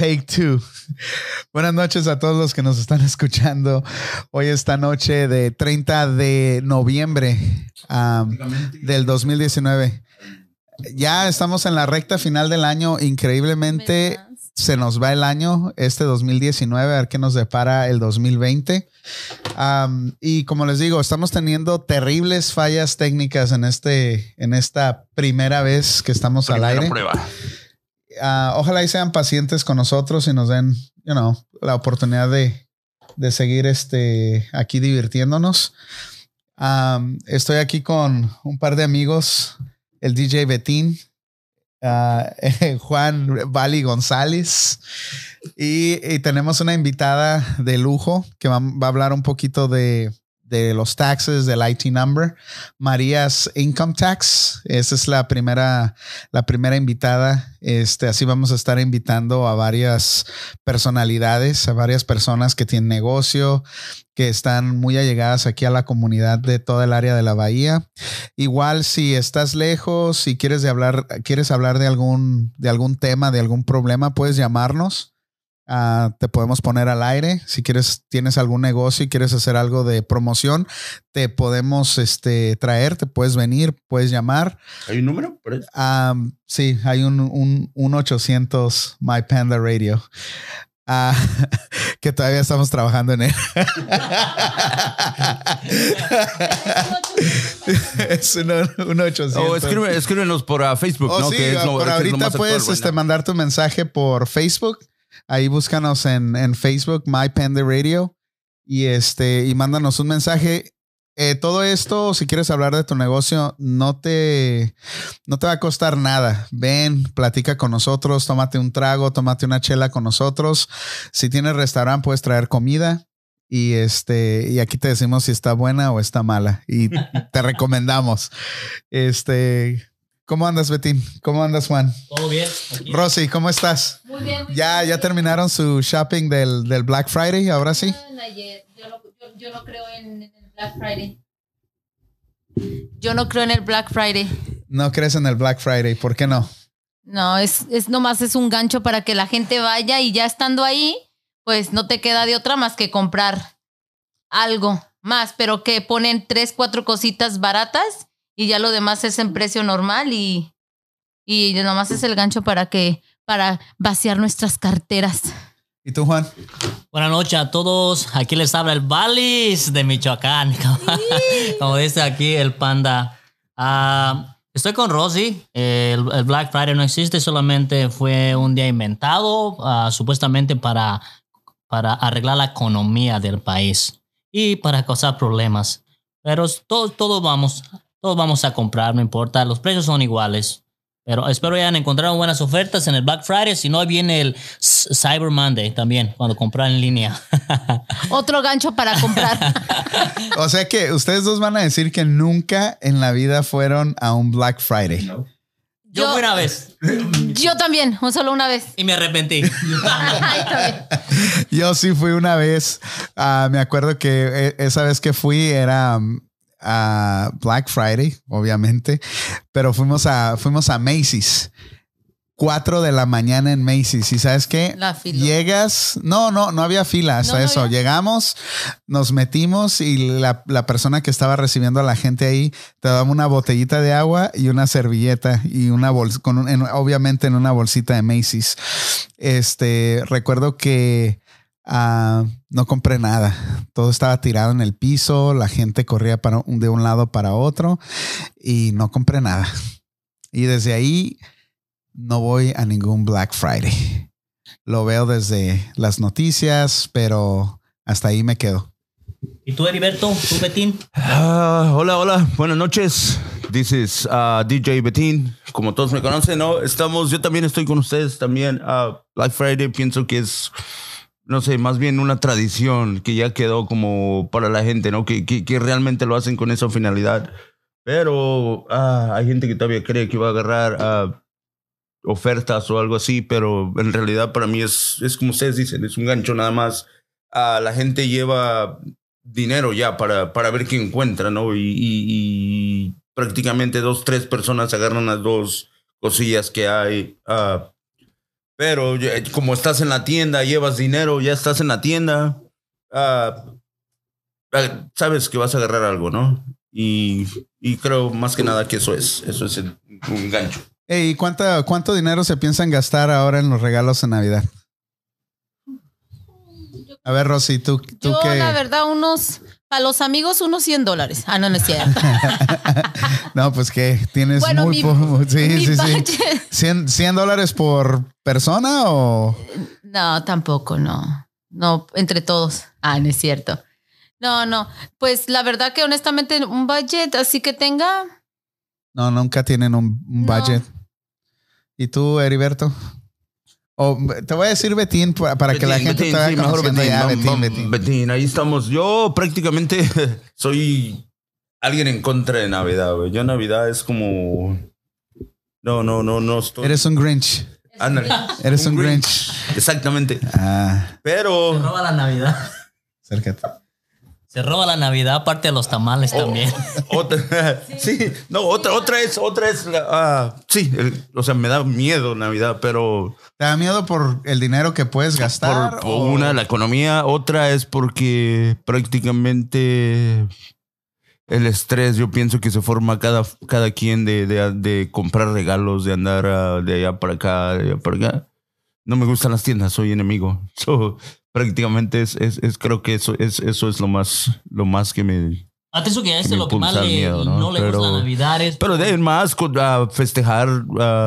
Take two. Buenas noches a todos los que nos están escuchando hoy esta noche de 30 de noviembre um, del 2019. Ya estamos en la recta final del año. Increíblemente se nos va el año, este 2019, a ver qué nos depara el 2020. Um, y como les digo, estamos teniendo terribles fallas técnicas en, este, en esta primera vez que estamos al aire. Prueba. Ah, ojalá y sean pacientes con nosotros y nos den, la oportunidad de, de seguir este, aquí divirtiéndonos. Estoy aquí con un par de amigos, el DJ Betín, ah, Juan Vali González y, tenemos una invitada de lujo que va a hablar un poquito de, de los taxes, del IT number, Marías Income Tax. Esa es la primera, la primera invitada. Este, así vamos a estar invitando a varias personalidades, a varias personas que tienen negocio, que están muy allegadas aquí a la comunidad de toda el área de la bahía. Igual si estás lejos, si quieres de hablar, quieres hablar de algún, de algún tema, de algún problema, puedes llamarnos. Uh, te podemos poner al aire. Si quieres, tienes algún negocio y quieres hacer algo de promoción, te podemos este, traer, te puedes venir, puedes llamar. ¿Hay un número? Um, sí, hay un, un, un 800 My Panda Radio. Uh, que todavía estamos trabajando en él. es un, un 800. O escribe, escríbenos por uh, Facebook, oh, ¿no? Sí, que es lo, por que es lo ahorita más puedes actual, este, mandar tu mensaje por Facebook. Ahí búscanos en, en Facebook, My Panda Radio. Y este, y mándanos un mensaje. Eh, todo esto, si quieres hablar de tu negocio, no te, no te va a costar nada. Ven, platica con nosotros, tómate un trago, tómate una chela con nosotros. Si tienes restaurante, puedes traer comida. Y este, y aquí te decimos si está buena o está mala. Y te recomendamos. Este, ¿cómo andas, Betín? ¿Cómo andas, Juan? Todo bien. aquí. Rosy, ¿cómo estás? Muy bien. muy Ya, bien. ya terminaron su shopping del, del Black Friday, ahora sí. En ayer. Yo, no, yo- yo no creo en, en el Black Friday. Yo no creo en el Black Friday. No crees en el Black Friday, ¿por qué no? No, es, es nomás es un gancho para que la gente vaya y ya estando ahí, pues no te queda de otra más que comprar algo más, pero que ponen tres, cuatro cositas baratas y ya lo demás es en precio normal y, y nomás es el gancho para que, para vaciar nuestras carteras. ¿Y tú, Juan? Buenas noches a todos. Aquí les habla el Balis de Michoacán. Como, como dice aquí el panda. Ah, estoy con Rosy. El, el Black Friday no existe, solamente fue un día inventado ah, supuestamente para, para arreglar la economía del país y para causar problemas. Pero todos todo vamos, todos vamos a comprar, no importa. Los precios son iguales. Pero espero hayan encontrado buenas ofertas en el Black Friday. Si no, viene el Cyber Monday también, cuando comprar en línea. Otro gancho para comprar. O sea que ustedes dos van a decir que nunca en la vida fueron a un Black Friday. Yo, Yo- fui una vez Yo también, un solo una vez. y me arrepentí. Yo sí fui una vez. ah, me acuerdo que eh, esa vez que fui era um, a Black Friday, obviamente, pero fuimos a, fuimos a Macy's. 4 de la mañana en Macy's. ¿Y sabes qué? La fila. Llegas. No, no, no había fila hasta No, no eso. había. Llegamos, nos metimos y la, la persona que estaba recibiendo a la gente ahí te daba una botellita de agua y una servilleta y una bolsa, con un- en- obviamente en una bolsita de Macy's. Este, recuerdo que ah, no compré nada. Todo estaba tirado en el piso, la gente corría para, un- de un lado para otro y no compré nada. Y desde ahí no voy a ningún Black Friday. Lo veo desde las noticias, pero hasta ahí me quedo. ¿Y tú, Heriberto? ¿Tú, Betín? Ah, hola, hola, buenas noches. This is uh, DJ Betín. Como todos me conocen, ¿no? Estamos, yo también estoy con ustedes también. Ah, Black Friday pienso que es, no sé, más bien una tradición que ya quedó como para la gente, ¿no? Que, que, realmente lo hacen con esa finalidad. Pero ah, hay gente que todavía cree que va a agarrar ah, ofertas o algo así, pero en realidad para mí es, es como ustedes dicen, es un gancho nada más. Ah, la gente lleva dinero ya para, para ver qué encuentra, ¿no? Y prácticamente dos, tres personas agarran las dos cosillas que hay. ah, Pero ya- como estás en la tienda, llevas dinero, ya estás en la tienda, ah, ah, sabes que vas a agarrar algo, ¿no? Y, y creo más que nada que eso es, eso es el- un gancho. Ey, ¿y cuánta, cuánto dinero se piensan gastar ahora en los regalos de Navidad? A ver, Rosy, tú, tú Yo, qué. la verdad, unos. Para los amigos, unos 100 dólares. Ah, no, no es cierto. No, pues que tienes Bueno, muy mi- po- Sí, mi sí, sí. budget. 100, 100 dólares por persona o. No, tampoco, no. No, entre todos. Ah, no es cierto. No, no. Pues la verdad que honestamente un budget así que tenga. No, nunca tienen un, No. budget. ¿Y tú, Heriberto? O te voy a decir Betín pa- para que la gente Betín, te vaya sí, mejor Betín, ya. Betín, vam- Betín. Betín, ahí estamos. Yo prácticamente soy alguien en contra de Navidad, güey. Yo Navidad es como... No, no, no, no estoy... Eres un Grinch. Ándale. Eres un Grinch. Exactamente. Ah, Pero... roba la Navidad. acércate. Se roba la Navidad, aparte de los tamales también. Otra, sí, no, otra, otra es, otra es, la- ah, sí, el- o sea, me da miedo Navidad, pero ¿Te da miedo por el dinero que puedes gastar? por, por o- una, la economía, otra es porque prácticamente el estrés, yo pienso que se forma cada, cada quien de, de, de comprar regalos, de andar ah, de allá para acá, de allá para acá. No me gustan las tiendas, soy enemigo. So, prácticamente es, es, es- creo que eso es, eso es lo más, lo más que me, Antes que esto me lo que más le, miedo, ¿no? ¿no? le Pero- gusta la Navidad es... Pero de más, ah, festejar,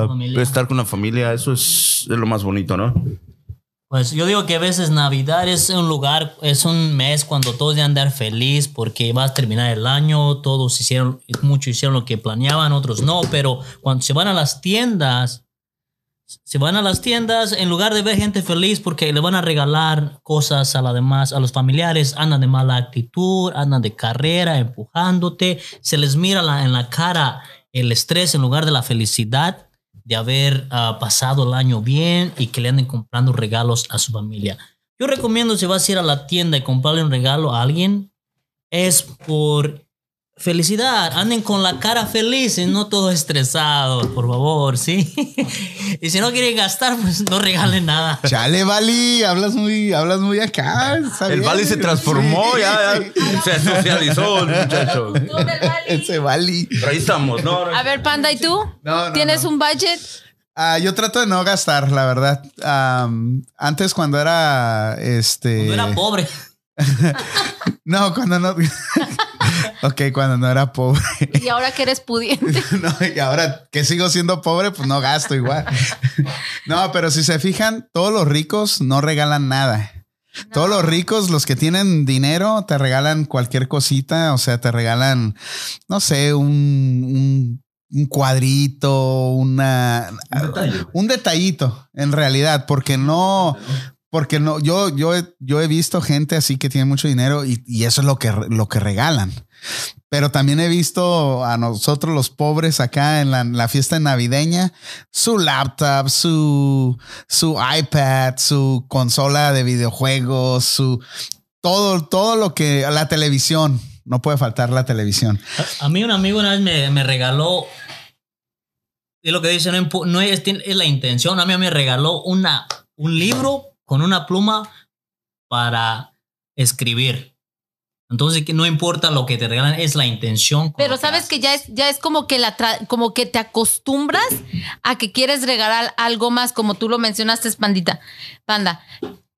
Familia. estar con la familia, eso es, es lo más bonito, ¿no? Pues yo digo que a veces Navidad es un lugar, es un mes cuando todos deben andar feliz porque va a terminar el año, todos hicieron, muchos hicieron lo que planeaban, otros no, pero cuando se van a las tiendas, se van a las tiendas en lugar de ver gente feliz porque le van a regalar cosas a la demás, a los familiares, andan de mala actitud, andan de carrera, empujándote, se les mira en la cara el estrés en lugar de la felicidad de haber ah, pasado el año bien y que le anden comprando regalos a su familia. Yo recomiendo si vas a ir a la tienda y comprarle un regalo a alguien, es por felicidad. Anden con la cara feliz y no todo estresado, por favor, ¿sí? y si no quieren gastar, pues no regalen nada. Chale, Vali, hablas muy, hablas muy acá. El. Valley se transformó, Sí, ya, sí. ya, se socializó el muchacho. Ese Vali. Pero ahí estamos, ¿no? A ver, Panda, ¿y tú? No, no, ¿Tienes no. un budget? Ah, yo trato de no gastar, la verdad. Antes cuando era este. Yo era pobre. No, cuando no. ok, cuando no era pobre. Y ahora que eres pudiente. No, y ahora que sigo siendo pobre, pues no gasto igual. No, pero si se fijan, todos los ricos no regalan nada. Todos los ricos, los que tienen dinero, te regalan cualquier cosita. O sea, te regalan, no sé, un, un, un cuadrito, una, un detallito, en realidad, porque no, porque no, yo, yo, yo he visto gente así que tiene mucho dinero y, y eso es lo que, lo que regalan. Pero también he visto a nosotros los pobres acá en la, fiesta navideña, su laptop, su, su iPad, su consola de videojuegos, su todo, todo lo que la televisión. No puede faltar la televisión. A mí un amigo una vez me, me regaló, es lo que dice, no, no es, es la intención, a mí me regaló una, un libro con una pluma para escribir. Entonces, que no importa lo que te regalan, es la intención. Pero sabes que ya es, ya es como que la tra- como que te acostumbras a que quieres regalar algo más, como tú lo mencionaste, Pandita, Panda,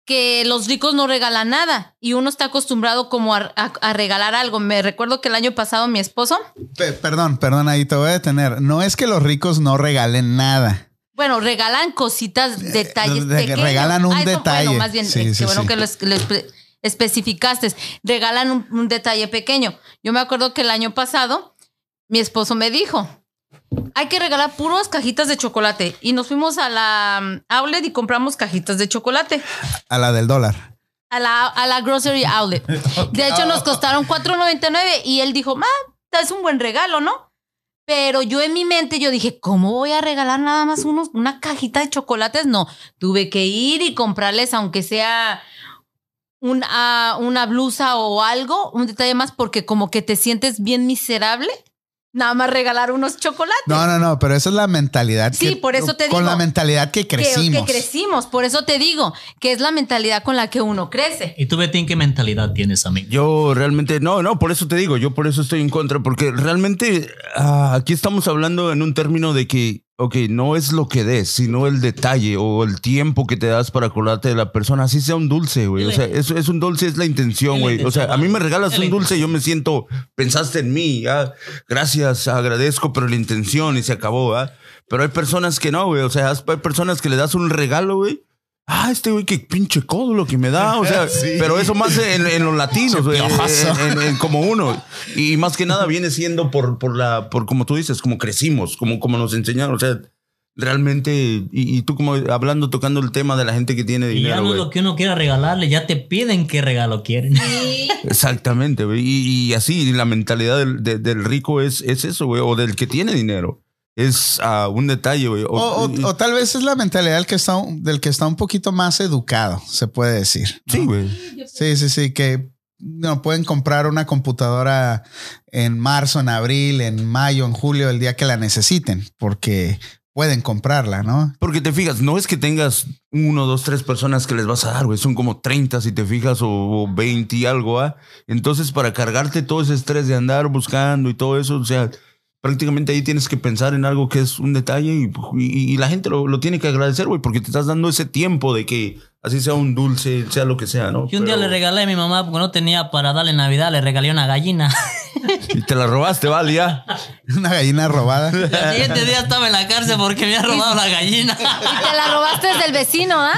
que los ricos no regalan nada y uno está acostumbrado como a, a- a regalar algo. Me recuerdo que el año pasado mi esposo, Pe- perdón, perdón, ahí te voy a detener. No es que los ricos no regalen nada. Bueno, regalan cositas, detalles Eh, de- pequeños. regalan un Ah, detalle. Bueno, más bien, Sí, sí, qué bueno sí. que lo, es- lo espe- especificaste. Regalan un, un detalle pequeño. Yo me acuerdo que el año pasado mi esposo me dijo, hay que regalar puros cajitas de chocolate. Y nos fuimos a la um, outlet y compramos cajitas de chocolate. A la del dólar. A la, a la grocery outlet. De hecho, nos costaron $4.99 y él dijo, ma, es un buen regalo, ¿no? Pero yo en mi mente yo dije, ¿cómo voy a regalar nada más unos, una cajita de chocolates? No, tuve que ir y comprarles, aunque sea un, ah, una blusa o algo, un detalle más, porque como que te sientes bien miserable nada más regalar unos chocolates. No, no, no, pero esa es la mentalidad. Sí, que- por eso te Con digo. la mentalidad que Que- crecimos. Que, crecimos, por eso te digo que es la mentalidad con la que uno crece. ¿Y tú, Betín, qué mentalidad tienes, amigo? Yo realmente, no, no, por eso te digo, yo por eso estoy en contra, porque realmente ah, aquí estamos hablando en un término de que, ok, no es lo que des, sino el detalle o el tiempo que te das para acordarte de la persona, así sea un dulce, güey. O sea, es, es un dulce, es la intención, güey. O sea, a mí me regalas un dulce, yo me siento, pensaste en mí, ah, gracias, agradezco, pero la intención y se acabó, ¿ah? Pero hay personas que no, güey. O sea, hay personas que le das un regalo, güey. Ah, este güey, qué pinche codo lo que me da. O sea, Sí. pero eso más en, en los latinos, güey. En- en- como uno. Y más que nada viene siendo por, por la, por como tú dices, como crecimos, como, como nos enseñaron. O sea, realmente, y, y tú como hablando, tocando el tema de la gente que tiene Y ya dinero, no es lo que uno quiera regalarle, ya te piden qué regalo quieren. Exactamente, güey. Y, y así, la mentalidad del, de- del rico es, es eso, güey. O del que tiene dinero. Es ah, un detalle, güey. O, o- tal vez es la mentalidad del que, está, un- del que está un poquito más educado, se puede decir. ¿no? sí, güey. Sí, sí, sí, que no pueden comprar una computadora en marzo, en abril, en mayo, en julio, el día que la necesiten, porque pueden comprarla, ¿no? Porque te fijas, no es que tengas uno, dos, tres personas que les vas a dar, güey. Son como 30 si te fijas, o, o 20 y algo, ¿ah? Entonces, para cargarte todo ese estrés de andar buscando y todo eso, o sea, prácticamente ahí tienes que pensar en algo que es un detalle y, y- y la gente lo, lo tiene que agradecer, güey, porque te estás dando ese tiempo de que así sea un dulce, sea lo que sea, ¿no? Yo un día le regalé a mi mamá porque no tenía para darle Navidad, le regalé una gallina. Y te la robaste, vale, ya. Una gallina robada. El siguiente día estaba en la cárcel porque me había robado la gallina. Y te la robaste del vecino, ¿ah?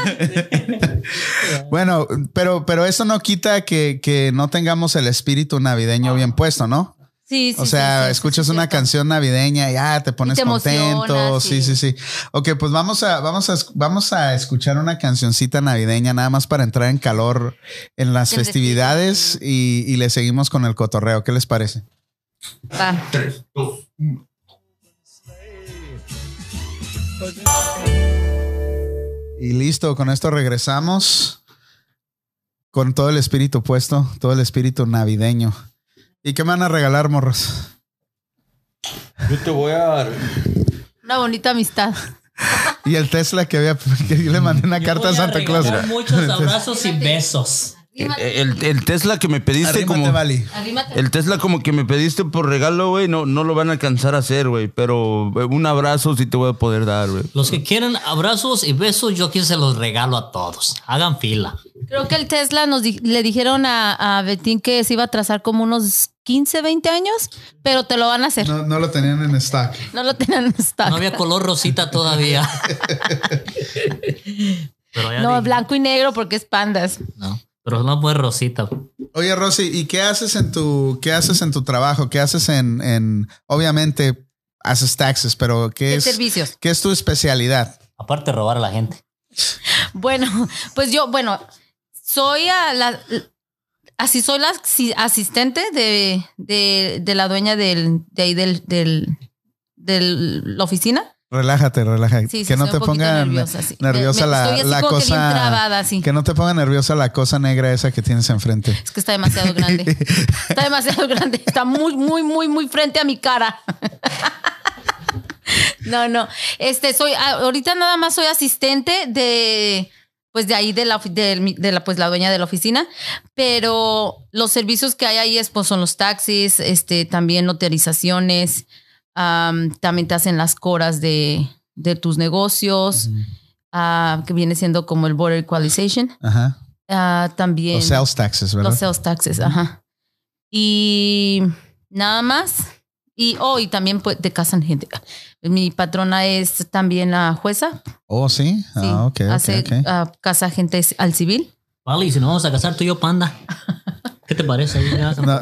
Bueno, pero, pero eso no quita que, que no tengamos el espíritu navideño bien puesto, ¿no? Sí, sí. O sea, sí, sí, escuchas sí, una canción navideña y ya te pones te contento. Sí, sí, sí. sí. Ok, pues vamos a, vamos a, vamos a escuchar una cancioncita navideña nada más para entrar en calor en las El festividades y, y le seguimos con el cotorreo. ¿Qué les parece? Va. Y listo, con esto regresamos con todo el espíritu puesto, todo el espíritu navideño. ¿Y qué me van a regalar, morros? Yo te voy a dar. Una bonita amistad. Y el Tesla que había, que yo le mandé una carta a Santa Claus. Muchos abrazos y besos. El, el Tesla que me pediste Arrímate, como. El Tesla como que me pediste por regalo, güey, no, no lo van a alcanzar a hacer, güey. Pero eh, un abrazo sí te voy a poder dar, güey. Los que quieren abrazos y besos, yo aquí se los regalo a todos. Hagan fila. Creo que el Tesla nos di- le dijeron a, a Betín que se iba a trazar como unos 15, 20 años, pero te lo van a hacer. No, No, no lo tenían en stock. lo tenían en stock. No había color rosita todavía. Pero ya No, dije, blanco y negro porque es pandas. no, pero no fue rosita. Oye, Rosy, ¿y qué haces en tu, qué haces en tu trabajo? ¿Qué haces en, en obviamente haces taxes, pero qué ¿Qué es, servicios? qué es tu especialidad? Aparte de robar a la gente. Bueno, pues yo, bueno, soy a la, así soy la asi- asistente de, de, de la dueña del, de ahí del, del, de la oficina. Relájate, relájate. Sí, sí, que no te ponga nerviosa, sí. nerviosa Me- me- la, que cosa. trabada. Que no te ponga nerviosa la cosa negra esa que tienes enfrente. Es que está demasiado grande. Está demasiado grande. Está muy, muy, muy, muy frente a mi cara. No, no. Este, soy, ahorita nada más soy asistente de, pues de ahí de la, de la, pues la dueña de la oficina, pero los servicios que hay ahí es, pues son los taxis, este, también notarizaciones, am, también te hacen las coras de, de tus negocios, ah, que viene siendo como el border equalization. Ajá. Ah, también Los sales taxes, ¿verdad? los sales taxes, ajá. Y nada más. Y, oh, y también pues, te casan gente. Mi patrona es también la jueza. Oh, sí. Sí, Ah, ok, hace, ok. ah, casa gente al civil. Vale, y si nos vamos a casar tú y yo, panda. ¿Qué te parece?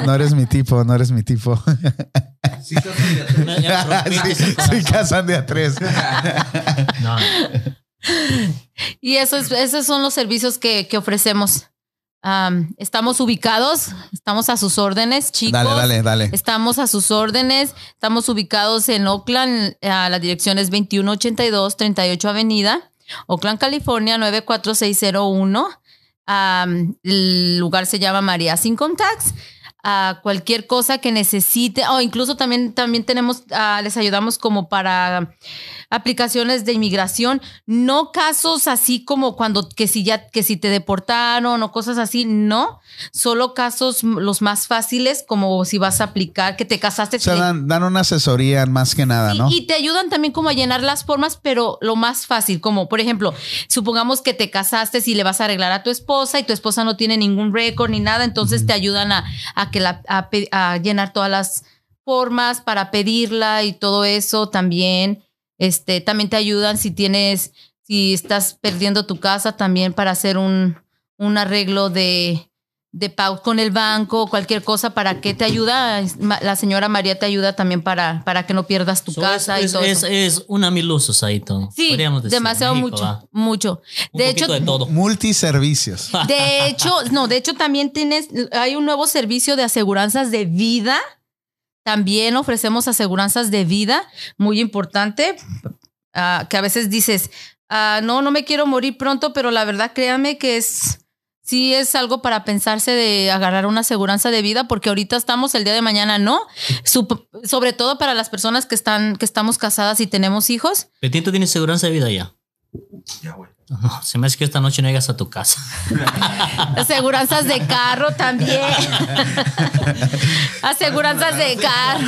No eres mi tipo, no eres mi tipo. ya- ya me rompiste sí, el sí, casan de a tres. No, Y eso es- esos son los servicios que, que ofrecemos. Am, estamos ubicados, estamos a sus órdenes, chicos. Dale, dale, dale. Estamos a sus órdenes. Estamos ubicados en Oakland. a la dirección es 2182 38 Avenida, Oakland, California 94601. Am, el lugar se llama María Sin Tax. A cualquier cosa que necesite, o incluso también, también tenemos, ah, les ayudamos como para aplicaciones de inmigración, no casos así como cuando que si ya que si te deportaron o cosas así, no, solo casos los más fáciles como si vas a aplicar que te casaste. O sea, dan, dan una asesoría más que nada, ¿no? y te ayudan también como a llenar las formas, pero lo más fácil, como por ejemplo, supongamos que te casaste y le vas a arreglar a tu esposa y tu esposa no tiene ningún récord ni nada, entonces te ayudan a, a que la, a pe- a llenar todas las formas para pedirla y todo eso también. Este, también te ayudan si tienes, si estás perdiendo tu casa, también para hacer un, un arreglo de, de pago con el banco, cualquier cosa, ¿para qué te ayuda? La señora María te ayuda también para, para que no pierdas tu So, casa es, y todo es, eso. es una mil usos ahí todo. Sí, decir, demasiado México, mucho, va. mucho. Un De hecho, de todo. Multiservicios. de hecho, no, de hecho también tienes, hay un nuevo servicio de aseguranzas de vida. También ofrecemos aseguranzas de vida, muy importante, ah, que a veces dices, ah, no, no me quiero morir pronto, pero la verdad créame que es, sí es algo para pensarse de agarrar una aseguranza de vida, porque ahorita estamos, el día de mañana no, Sup- sobre todo para las personas que están, que estamos casadas y tenemos hijos. Petito tiene seguridad de vida ya. Ya, güey. No, se me hace que esta noche no llegas a tu casa. Aseguranzas de carro también. Aseguranzas de carro.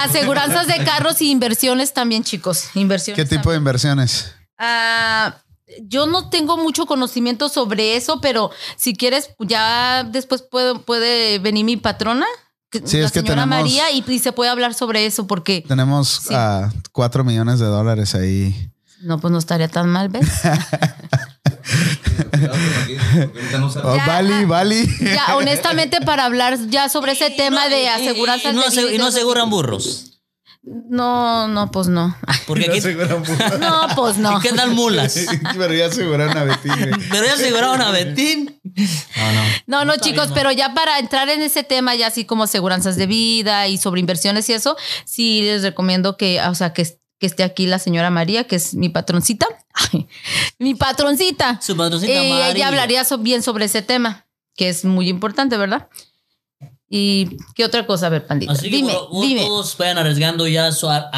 Aseguranzas de carros y inversiones también, chicos. Inversiones. ¿Qué tipo de inversiones? Ah, yo no tengo mucho conocimiento sobre eso, pero si quieres, ya después puedo, puede venir mi patrona, que- Sí, la es que señora tenemos- María, y, y se puede hablar sobre eso, porque Tenemos Sí. ah, cuatro millones de dólares ahí. No, pues no estaría tan mal, ¿ves? Ah, Bali. ya, honestamente, para hablar ya sobre ese tema de aseguranzas Y no, de ase- vida y no aseguran burros. No, no, no, pues no. Porque aquí No, pues no. ¿qué tal mulas? Pero ya aseguraron a Betín. Pero ya aseguraron a Betín. No, no. No, no, chicos, bien, ¿no? pero ya para entrar en ese tema, ya así como aseguranzas de vida y sobre inversiones y eso, sí les recomiendo que, o sea, que, que esté aquí la señora María, que es mi patroncita. Ay, mi patroncita. Su patroncita Eh, María. ella hablaría so- bien sobre ese tema, que es muy importante, ¿verdad? ¿Y qué otra cosa? A ver, pandita. Así que dime, dime. todos vayan arriesgando ya su ar-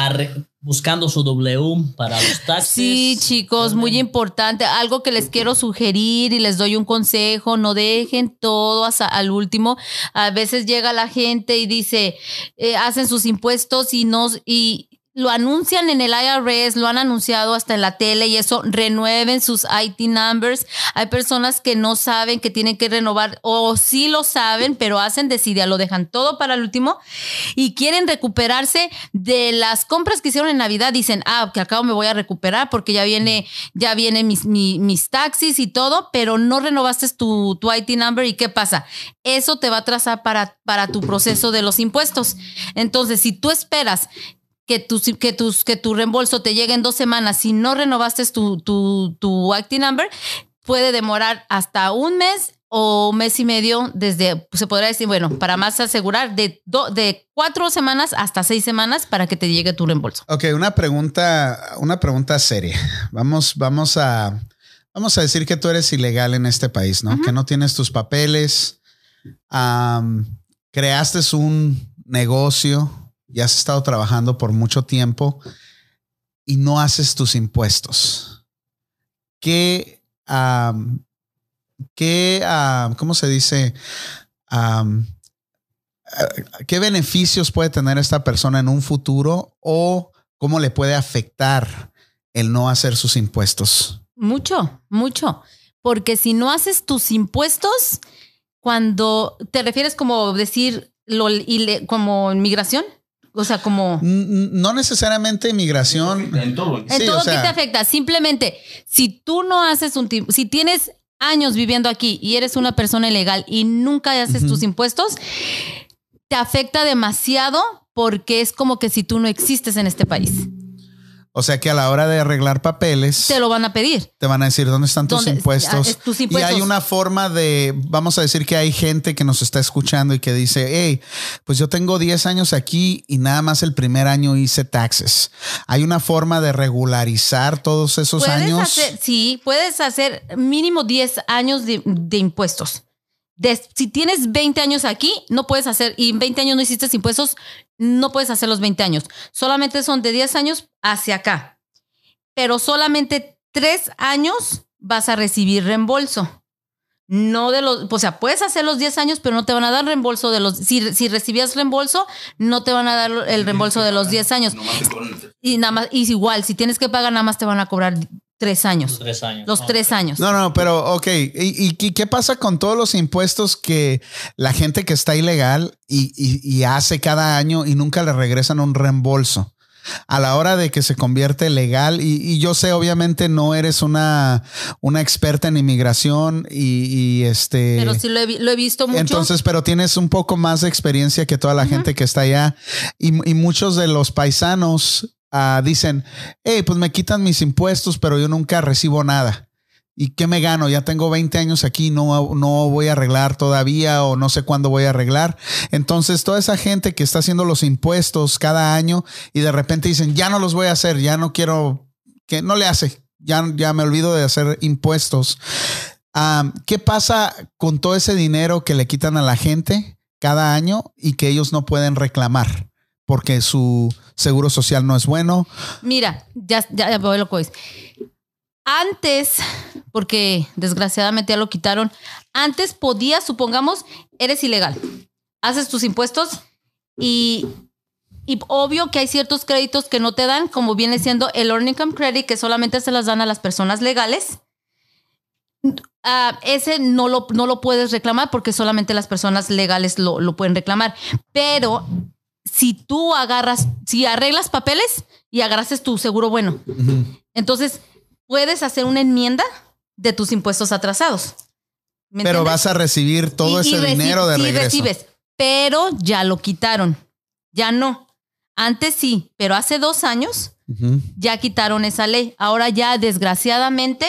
buscando su W para los taxis. Sí, chicos, muy importante. Algo que les quiero sugerir y les doy un consejo, no dejen todo hasta al último. A veces llega la gente y dice, eh, hacen sus impuestos y no y lo anuncian en el IRS, lo han anunciado hasta en la tele y eso, renueven sus IT numbers. Hay personas que no saben que tienen que renovar o sí lo saben, pero hacen desidia, lo dejan todo para el último y quieren recuperarse de las compras que hicieron en Navidad. Dicen, ah, que acabo me voy a recuperar porque ya viene, ya vienen mis, mi- mis taxis y todo, pero no renovaste tu, tu IT number y qué pasa. Eso te va a atrasar para, para tu proceso de los impuestos. Entonces, si tú esperas que tu, que, tus, que tu reembolso te llegue en dos semanas si no renovaste tu, tu, tu IT number, puede demorar hasta un mes o mes y medio desde, se podría decir, bueno, para más asegurar, de, do- de cuatro semanas hasta seis semanas para que te llegue tu reembolso. Ok, una pregunta, una pregunta seria. Vamos, vamos a, vamos a decir que tú eres ilegal en este país, ¿no? Que no tienes tus papeles, am, creaste un negocio y has estado trabajando por mucho tiempo y no haces tus impuestos. ¿Qué, qué, cómo se dice? Am, ¿Qué beneficios puede tener esta persona en un futuro o cómo le puede afectar el no hacer sus impuestos? Mucho, mucho. Porque si no haces tus impuestos, cuando te refieres como decir lo como inmigración, o sea, como No necesariamente inmigración. En todo. en sí, todo o sea- que te afecta. Simplemente, si tú no haces un tiempo, si tienes años viviendo aquí y eres una persona ilegal y nunca haces tus impuestos, te afecta demasiado porque es como que si tú no existes en este país. O sea que a la hora de arreglar papeles, Te lo van a pedir. te van a decir dónde están tus ¿Dónde? impuestos. Ah, es tus Y impuestos. hay una forma de, vamos a decir que hay gente que nos está escuchando y que dice, hey, pues yo tengo 10 años aquí y nada más el primer año hice taxes. Hay una forma de regularizar todos esos Puedes años. hacer, sí, puedes hacer mínimo 10 años de, de impuestos. de- si tienes 20 años aquí, no puedes hacer, y en 20 años no hiciste impuestos, no puedes hacer los 20 años. Solamente son de 10 años hacia acá. Pero solamente 3 años vas a recibir reembolso. No de los, o sea, puedes hacer los 10 años, pero no te van a dar reembolso de los, si, si recibías reembolso, no te van a dar el reembolso de los 10 años. Y nada más, y igual, si tienes que pagar, nada más te van a cobrar 3 años. Tres años. Los No. 3 años. No, no, pero ok. ¿Y, qué pasa con todos los impuestos que la gente que está ilegal y, y- y hace cada año y nunca le regresan un reembolso? A la hora de que se convierte legal, y, y yo sé, obviamente no eres una, una experta en inmigración y, y este. Pero sí lo he, vi- lo he visto mucho. Entonces, pero tienes un poco más de experiencia que toda la gente que está allá. Y, y muchos de los paisanos ah, dicen, hey, pues me quitan mis impuestos, pero yo nunca recibo nada. ¿Y qué me gano? Ya tengo 20 años aquí, no, no voy a arreglar todavía o no sé cuándo voy a arreglar. Entonces, toda esa gente que está haciendo los impuestos cada año y de repente dicen, ya no los voy a hacer, ya no quiero, que no le hace, ya, ya me olvido de hacer impuestos. Ah, ¿Qué pasa con todo ese dinero que le quitan a la gente cada año y que ellos no pueden reclamar porque su seguro social no es bueno? Mira, ya, ya, ya veo lo que es. Antes, porque desgraciadamente ya lo quitaron, antes podías, supongamos, eres ilegal, haces tus impuestos y, y obvio que hay ciertos créditos que no te dan, como viene siendo el Earned Income Credit, que solamente se las dan a las personas legales. Ah, ese no lo, no lo puedes reclamar porque solamente las personas legales lo, lo pueden reclamar. Pero si tú agarras, si arreglas papeles y agarrases tu seguro bueno, entonces puedes hacer una enmienda de tus impuestos atrasados. ¿Me Pero entiendes? vas a recibir todo Y- ese dinero de sí regreso. recibes, pero ya lo quitaron. Ya no. Antes sí, pero hace dos años ya quitaron esa ley. Ahora ya, desgraciadamente,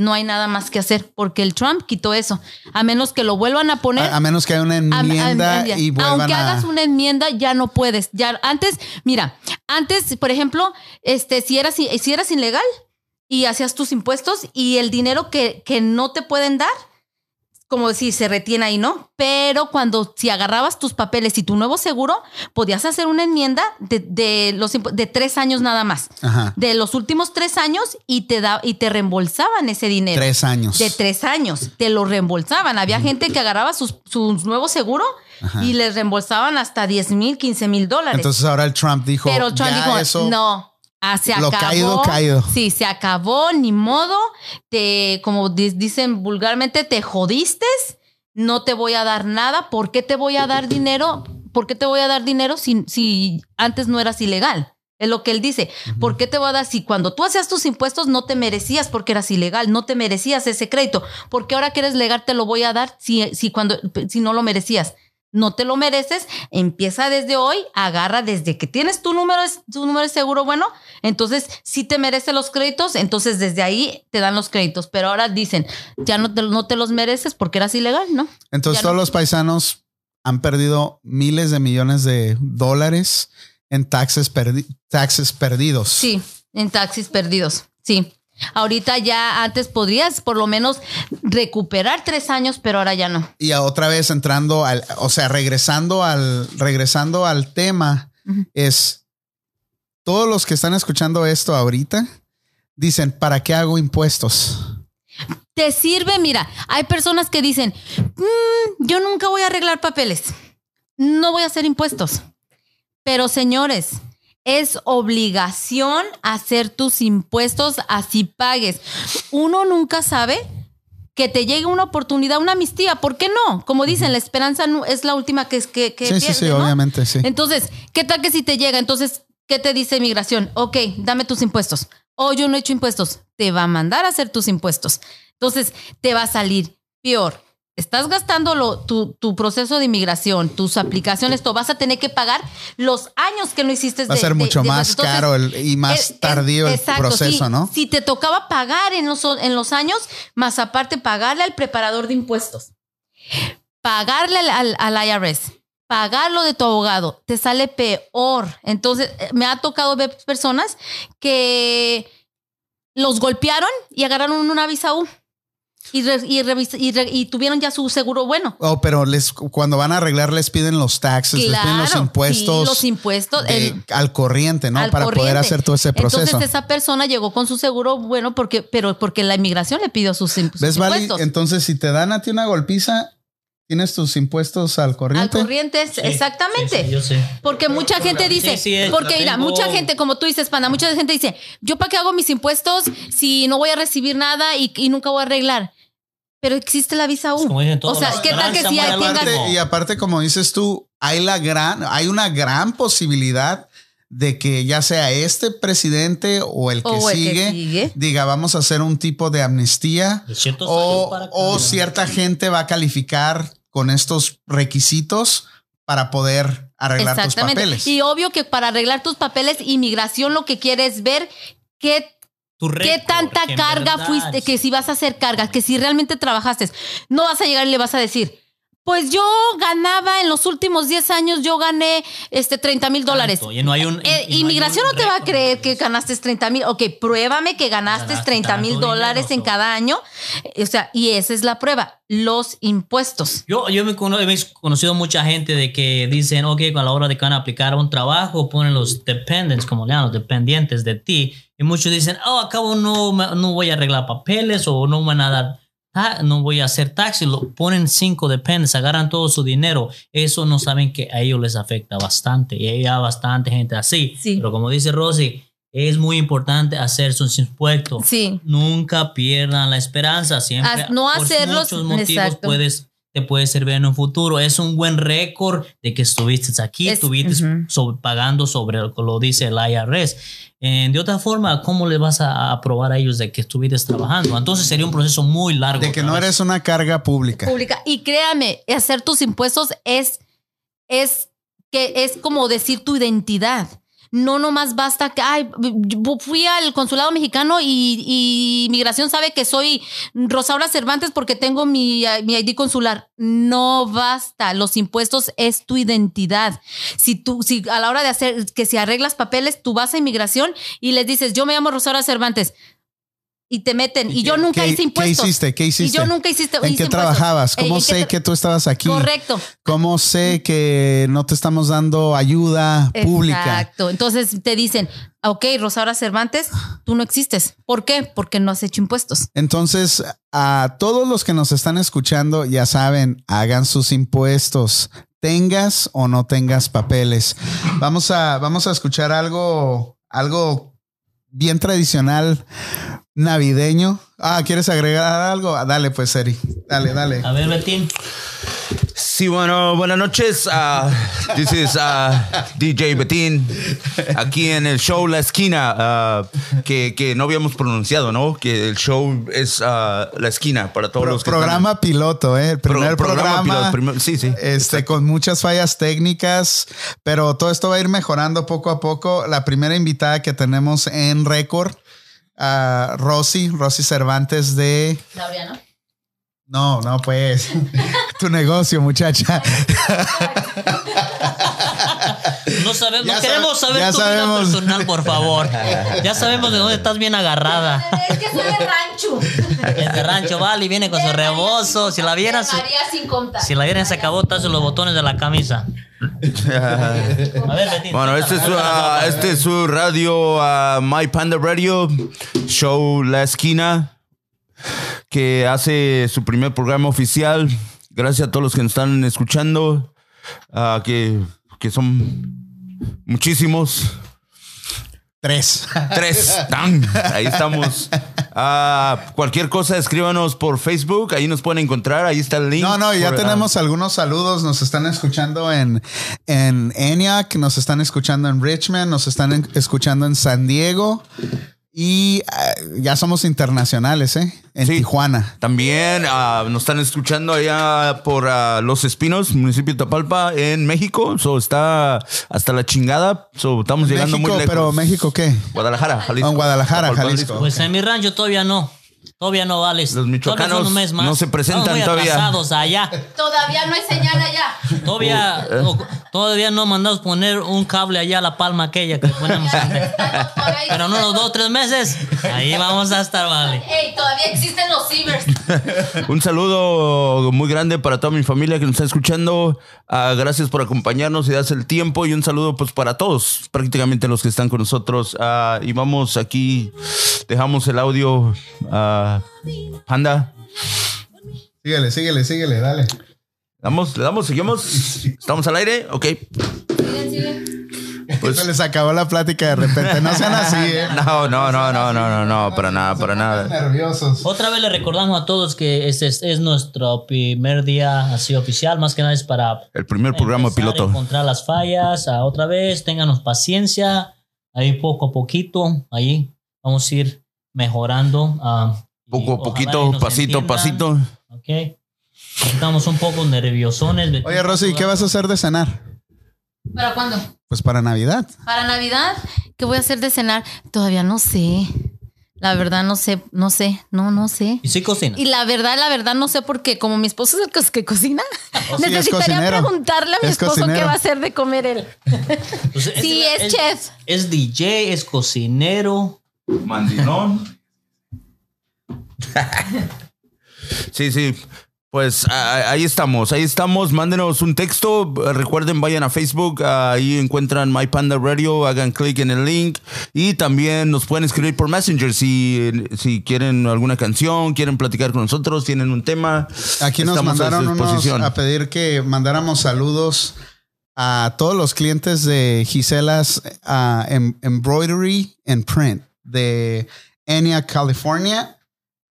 no hay nada más que hacer porque el Trump quitó eso. A menos que lo vuelvan a poner. A, a menos que haya una A- enmienda a- y vuelvan Aunque a... hagas una enmienda, ya no puedes. Ya antes, mira, antes, por ejemplo, este, si eras, si eras ilegal y hacías tus impuestos y el dinero que, que no te pueden dar, como si se retiene ahí, ¿no? Pero cuando si agarrabas tus papeles y tu nuevo seguro, podías hacer una enmienda de, de los de tres años nada más. Ajá. De los últimos tres años y te da y te reembolsaban ese dinero. Tres años. De tres años. Te lo reembolsaban. Había gente que agarraba sus, su nuevo seguro y les reembolsaban hasta 10 mil, 15 mil dólares. Entonces ahora el Trump dijo, Pero Trump ya dijo, eso, no. Ah, se Lo acabó. caído, caído. Sí, se acabó, ni modo. Te, como di- dicen vulgarmente, te jodiste. No te voy a dar nada. ¿Por qué te voy a dar dinero? ¿Por qué te voy a dar dinero si, si antes no eras ilegal? Es lo que él dice. ¿Por qué te voy a dar si cuando tú hacías tus impuestos no te merecías porque eras ilegal, no te merecías ese crédito? ¿Por qué ahora que eres legal te lo voy a dar si, si, cuando, si no lo merecías? No te lo mereces, empieza desde hoy, agarra desde que tienes tu número, tu número de seguro bueno, entonces si te mereces los créditos, entonces desde ahí te dan los créditos, pero ahora dicen, ya no te, no te los mereces porque eras ilegal, ¿no? Entonces Ya todos no. los paisanos han perdido miles de millones de dólares en taxes, perdi- taxes perdidos. Sí, en taxis perdidos, sí. Ahorita ya antes podrías por lo menos recuperar tres años, pero ahora ya no. Y otra vez entrando al, o sea, regresando al, regresando al tema, es todos los que están escuchando esto ahorita dicen, ¿para qué hago impuestos? Te sirve, mira, hay personas que dicen, "Mm, yo nunca voy a arreglar papeles, no voy a hacer impuestos. Pero señores, es obligación hacer tus impuestos así pagues. Uno nunca sabe que te llegue una oportunidad, una amnistía. ¿Por qué no? Como dicen, la esperanza es la última que, que, que sí, sí, pierde, sí, ¿no? obviamente, sí. Entonces, ¿qué tal que si te llega? Entonces, ¿qué te dice migración? Ok, dame tus impuestos. O yo no he hecho impuestos. Te va a mandar a hacer tus impuestos. Entonces, te va a salir peor. Estás gastando lo- tu, tu proceso de inmigración, tus aplicaciones, todo. Vas a tener que pagar los años que no hiciste. Va a ser de- mucho de- más entonces, caro el- y más es- es- tardío el exacto, proceso. ¿no? Si te tocaba pagar en los, en los años, más aparte pagarle al preparador de impuestos, pagarle al, al, al IRS, pagar lo de tu abogado, te sale peor. Entonces, eh, me ha tocado ver personas que los golpearon y agarraron una visa U. y, re- y, revis- y, re- y tuvieron ya su seguro bueno. Oh, pero les cuando van a arreglar les piden los taxes, les piden los impuestos. sí, los impuestos, de- el- al corriente, ¿no? al Para poder hacer todo ese proceso. Entonces esa persona llegó con su seguro bueno porque, pero porque la inmigración le pidió sus, im- sus ¿Ves, Vali? impuestos. Entonces, si te dan a ti una golpiza, tienes tus impuestos al Al corriente. corriente, Sí, exactamente. sí, sí, yo sé. Porque mucha gente dice, Sí, sí, es, porque mira, tengo- mucha gente, como tú dices, Panda, mucha gente dice, yo para qué hago mis impuestos si no voy a recibir nada y, y nunca voy a arreglar. Pero existe la visa U. Dicen todos, o sea, ¿qué tal que si hay al tengas- y aparte, como dices tú, hay la gran, hay una gran posibilidad de que ya sea este presidente o el que, O el que sigue, diga, vamos a hacer un tipo de amnistía De ciertos o, o cierta gente va a calificar con estos requisitos para poder arreglar tus papeles. Y obvio que para arreglar tus papeles, inmigración lo que quiere es ver qué ¿Qué tanta carga verdad- fuiste? Que si vas a hacer cargas, que si realmente trabajaste, no vas a llegar y le vas a decir, pues yo ganaba en los últimos 10 años, yo gané este 30 mil dólares. Tanto, y no hay un- Eh, y inmigración un no te va a creer que ganaste 30 mil. Ok, pruébame que ganaste Ganaste 30 mil dólares dinero, en cada año. O sea, y esa es la prueba, los impuestos. Yo, yo me he conocido mucha gente de que dicen, ok, a la hora de que van a aplicar un trabajo, ponen los dependents, como le llaman, los dependientes de ti. Y muchos dicen, oh, acabo no, me- no voy a arreglar papeles o no van a dar, ta- no voy a hacer taxi. Lo ponen cinco dependents, agarran todo su dinero. Eso no saben que a ellos les afecta bastante. Y hay bastante gente así. Sí. Pero como dice Rosy, es muy importante hacer sus impuestos. Sí. Nunca pierdan la esperanza. Siempre, no por hacerlos- muchos motivos exacto. puedes te puede servir en un futuro. Es un buen récord de que estuviste aquí, Es- estuviste sobre- pagando sobre lo que lo dice el IRS. Eh, de otra forma, ¿cómo le vas a, a probar a ellos de que estuviste trabajando? Entonces sería un proceso muy largo. de que no vez. eres una carga pública. Pública. Y créame, hacer tus impuestos es, es que es como decir tu identidad. No nomás basta que, ay, fui al consulado mexicano y, y migración sabe que soy Rosaura Cervantes porque tengo mi, mi ID consular. No basta. Los impuestos es tu identidad. Si tú, si a la hora de hacer, que si arreglas papeles, tú vas a inmigración y les dices, yo me llamo Rosaura Cervantes. Y te meten. Y yo nunca ¿Qué- hice ¿Qué impuestos. hiciste? ¿Qué hiciste? Y yo nunca hiciste. ¿En hice qué trabajabas? Eh, ¿Cómo ¿en qué sé que tú estabas aquí? Correcto. ¿Cómo sé que no te estamos dando ayuda pública? Exacto. Entonces te dicen, ok, Rosaura Cervantes, tú no existes. ¿Por qué? Porque no has hecho impuestos. Entonces, a todos los que nos están escuchando, ya saben, hagan sus impuestos, tengas o no tengas papeles. Vamos a, vamos a escuchar algo, algo bien tradicional navideño. Ah, ¿quieres agregar algo? Ah, Dale, pues, Eri. Dale, dale. A ver, Betín. Sí, bueno, buenas noches. Uh, this is uh, DJ Betín. Aquí en el show La Esquina, uh, que, que no habíamos pronunciado, ¿no? Que el show es uh, La Esquina para todos Pro- los que programa piloto, ¿eh? El primer Pro- programa. piloto, primer- sí, sí. Este, con muchas fallas técnicas, pero todo esto va a ir mejorando poco a poco. La primera invitada que tenemos en récord, a Rosy, Rosy Cervantes de... Laureano. No, no, pues, tu negocio, muchacha. No, sabemos, Ya no queremos sabe- saber ya tu sabemos. vida personal, por favor. Ya sabemos de dónde estás bien agarrada. Es que soy de rancho. Es de Rancho Valley, viene con su rebozo. Si la María sin contar. si la vieran se acabó, tazo los botones de la camisa. A ver, Betín. Bueno, este es, su, cuéntanos. este es su radio, ah, My Panda Radio, show La Esquina, que hace su primer programa oficial. Gracias a todos los que nos están escuchando, que, que son muchísimos. Tres. Tres. ¡Tan! Ahí estamos. Ah, cualquier cosa, escríbanos por Facebook. Ahí nos pueden encontrar. Ahí está el link. No, no, ya Por, tenemos algunos saludos. Nos están escuchando en, en ENIAC, nos están escuchando en Richmond, nos están en- escuchando en San Diego y ah, ya somos internacionales, ¿eh? En Sí. Tijuana. También ah, nos están escuchando allá por ah, Los Espinos, municipio de Tapalpa, en México. So, está hasta la chingada. So, estamos llegando México, muy lejos. pero México, ¿qué? Guadalajara, Jalisco. Oh, en Guadalajara, Tapalpa, Jalisco. Pues en mi rancho todavía no. Todavía no vale. Los michoacanos Todavía son un mes más. no se presentan muy todavía. atrasados allá. Todavía no hay señal allá. Todavía, o- todavía no mandamos poner un cable allá a la palma aquella que ponemos antes. Pero en unos dos o tres meses, ahí vamos a estar, vale. Ey, todavía existen los cibers. Un saludo muy grande para toda mi familia que nos está escuchando. Ah, gracias por acompañarnos y darse el tiempo. Y un saludo pues para todos, prácticamente los que están con nosotros. Ah, y vamos aquí, dejamos el audio. Panda, Síguele, síguele, síguele, dale. ¿damos, ¿le damos? ¿Seguimos? ¿Estamos al aire? Ok. Sigan, sigan. Pues- Se les acabó la plática de repente. No sean así, ¿eh? No, no, no, no, no, no, no, para nada, para nada. Nerviosos. Otra vez le recordamos a todos que este es, es nuestro primer día así oficial, más que nada es para El primer programa a piloto. encontrar las fallas. ah, otra vez, ténganos paciencia. Ahí poco a poquito, ahí vamos a ir mejorando. y Poco poquito, pasito, pasito. Ok. Estamos un poco nerviosones. Oye, Rosy, ¿qué vas a hacer de cenar? ¿Para cuándo? Pues para Navidad. Para Navidad, ¿qué voy a hacer de cenar? Todavía no sé. La verdad no sé, no sé, no, no sé. Y sí cocina. Y la verdad, la verdad no sé porque como mi esposo es el que- que cocina, Oh, sí, es necesitaría preguntarle a mi Es esposo qué va a hacer de comer él. Pues Sí, es chef. Es DJ, es cocinero. Mandilón. Sí, sí. Pues a- ahí estamos, ahí estamos. Mándenos un texto. Recuerden, vayan a Facebook. Ahí encuentran My Panda Radio. Hagan clic en el link. Y también nos pueden escribir por Messenger si, si quieren alguna canción, quieren platicar con nosotros, tienen un tema. Aquí nos Estamos a su mandaron unos disposición. a pedir que mandáramos saludos a todos los clientes de Giselas ah, em- Embroidery and Print de Enya, California.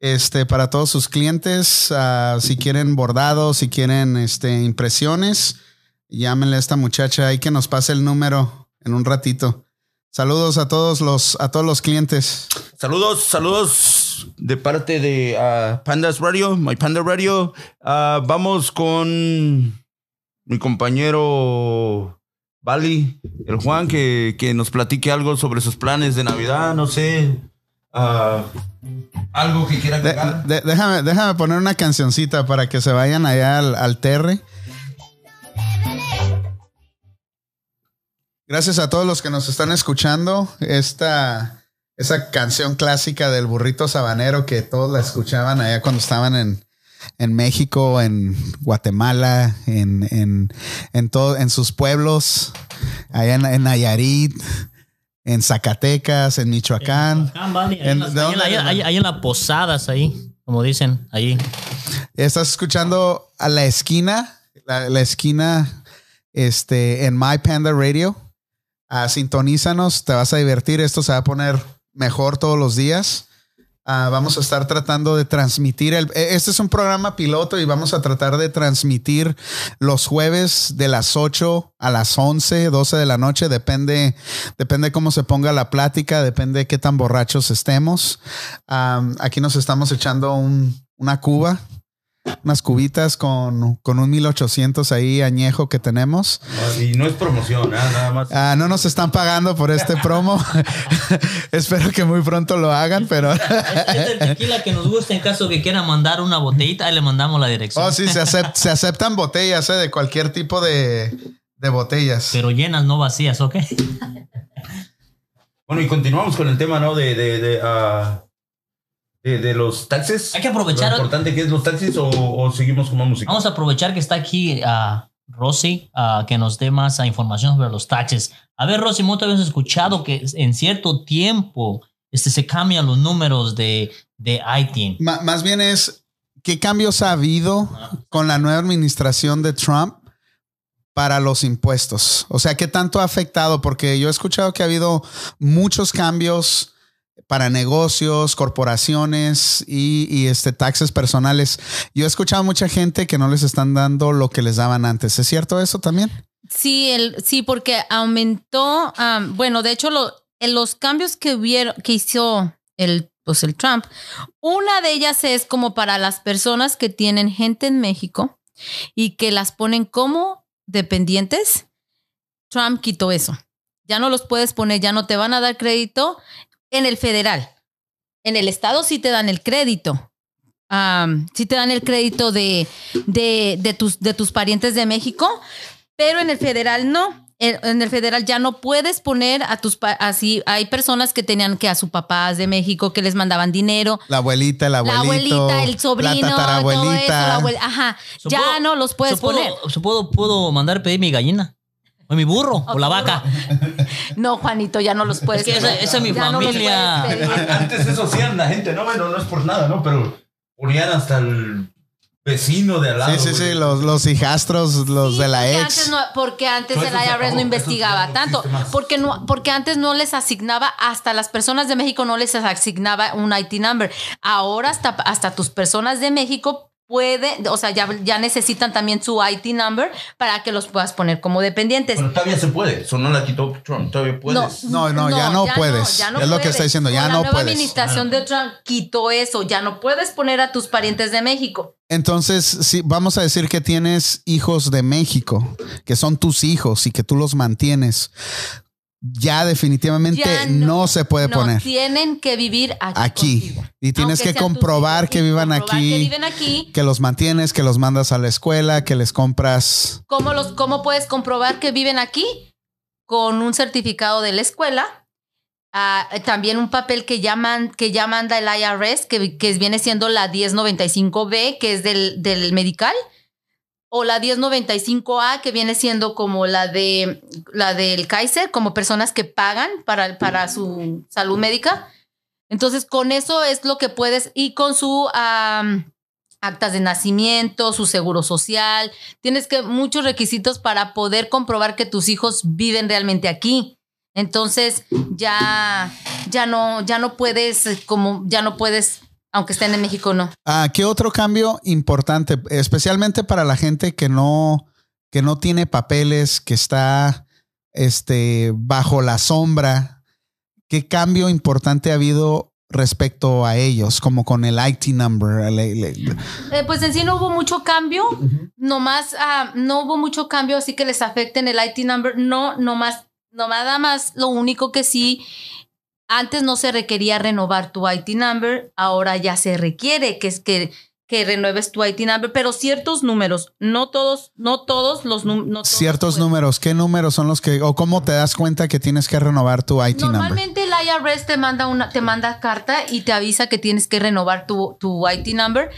Este, para todos sus clientes, ah, si quieren bordados, si quieren este, impresiones, llámenle a esta muchacha ahí que nos pase el número en un ratito. Saludos a todos los, a todos los clientes. Saludos, saludos de parte de ah, Pandas Radio, My Panda Radio. Ah, vamos con mi compañero Bali, el Juan, que, que nos platique algo sobre sus planes de Navidad, no sé. Ah, algo que quiera De- agregar. de- déjame, déjame poner una cancioncita para que se vayan allá al, al Terre. Gracias a todos los que nos están escuchando. Esta, esa canción clásica del burrito sabanero que todos la escuchaban allá cuando estaban en, en México, en Guatemala, en, en, en, todo, en sus pueblos, allá en, en Nayarit, en Zacatecas, en Michoacán. Vale, ¿En- en de ahí en ahí- ahí las posadas, ahí, como dicen, ahí. Estás escuchando a la esquina, la, la esquina este, en My Panda Radio. Ah, sintonízanos, te vas a divertir. Esto se va a poner mejor todos los días. Ah, vamos a estar tratando de transmitir. El, e- este es un programa piloto y vamos a tratar de transmitir los jueves de las 8 a las 11, 12 de la noche. Depende, depende cómo se ponga la plática, depende qué tan borrachos estemos. Aquí nos estamos echando un- una cuba, unas cubitas con, con un 1800 ahí añejo que tenemos. Y no es promoción, ¿eh? nada más. Ah, no nos están pagando por este promo. Espero que muy pronto lo hagan, pero... Es, es el tequila que nos gusta en caso que quieran mandar una botellita, ahí le mandamos la dirección. Oh, sí, se, acep- se aceptan botellas, ¿eh? De cualquier tipo de, de botellas. Pero llenas, no vacías, ¿ok? Bueno, y continuamos con el tema, ¿no? De, de, de, ah, de, de los taxis. Hay que aprovechar- Lo importante que es los taxis o, o seguimos con más música. Vamos a aprovechar que está aquí a Rosy, ah, que nos dé más ah, información sobre los taxes. A ver, Rosy, muchas veces escuchado que en cierto tiempo este, se cambian los números de, de ITIN. Más bien es, ¿qué cambios ha habido con la nueva administración de Trump para los impuestos? O sea, ¿qué tanto ha afectado? Porque yo he escuchado que ha habido muchos cambios para negocios, corporaciones y, este taxes personales. Yo he escuchado mucha gente que no les están dando lo que les daban antes. ¿Es cierto eso también? Sí, el, sí, porque aumentó, am, bueno, de hecho, lo- los cambios que hubieron, que hizo el, pues el Trump, una de ellas es como para las personas que tienen gente en México y que las ponen como dependientes. Trump quitó eso. Ya no los puedes poner, ya no te van a dar crédito en el federal. En el estado sí te dan el crédito. Am, sí te dan el crédito de, de, de tus, de tus parientes de México, pero en el federal no. En el federal ya no puedes poner a tus pa- así. Hay personas que tenían que a sus papás de México que les mandaban dinero. La abuelita, el La abuelito. abuelita, el sobrino, La todo eso, tatarabuelita. la abuela- ajá. Ya ¿puedo- no los puedes so, ¿puedo- poner. puedo, puedo mandar pedir mi gallina? O mi burro, o la vaca. No, Juanito, ya no los puedes. Es que esa- esa es mi Ya familia. Antes eso hacían la gente, no, bueno, no es por nada, ¿no? Pero ponían hasta el vecino de al lado. Sí, sí, sí, los, los hijastros, los Sí, de la porque ex. Antes no, porque antes el IRS acabó, no investigaba tanto. Porque, no, porque antes no les asignaba, hasta las personas de México no les asignaba un IT number. Ahora hasta, hasta tus personas de México puede, o sea, ya, ya necesitan también su IT number para que los puedas poner como dependientes. Pero todavía se puede, eso no la quitó Trump, todavía puedes. No, no, ya no puedes. Es lo que está diciendo, ya Con no La nueva puedes. administración de Trump quitó eso. Ya no puedes poner a tus parientes de México. Entonces, sí, vamos a decir que tienes hijos de México, que son tus hijos y que tú los mantienes. Ya definitivamente Ya no, se puede no, poner Tienen que vivir aquí. aquí. contigo. Y tienes Aunque que comprobar hijos, que vivan comprobar aquí, Que viven aquí. que los mantienes, que los mandas a la escuela, que les compras. ¿Cómo, los, ¿Cómo puedes comprobar que viven aquí? Con un certificado de la escuela. Ah, también un papel que ya, man- que ya manda el IRS, que, que viene siendo la 1095B, que es del, del medical. O la 1095A, que viene siendo como la de la del Kaiser, como personas que pagan para, para su salud médica. Entonces, con eso es lo que puedes, y con su am, actas de nacimiento, su seguro social, tienes que muchos requisitos para poder comprobar que tus hijos viven realmente aquí. Entonces, ya, ya no, ya no puedes, como, ya no puedes, aunque estén en México, no. Ah, ¿Qué otro cambio importante, especialmente para la gente que no, que no tiene papeles, que está este, bajo la sombra? ¿Qué cambio importante ha habido respecto a ellos, como con el IT number? Eh, pues en sí no hubo mucho cambio, nomás ah, no hubo mucho cambio, así que les afecten el IT number, no, nomás, no nada más, lo único que sí, antes no se requería renovar tu IT number, ahora ya se requiere, que es que, que renueves tu IT number, pero ciertos números, no todos, no todos los números. ciertos números, ¿qué números son los que, o cómo te das cuenta que tienes que renovar tu IT number? Normalmente el IRS te manda una, te manda carta y te avisa que tienes que renovar tu, tu IT number,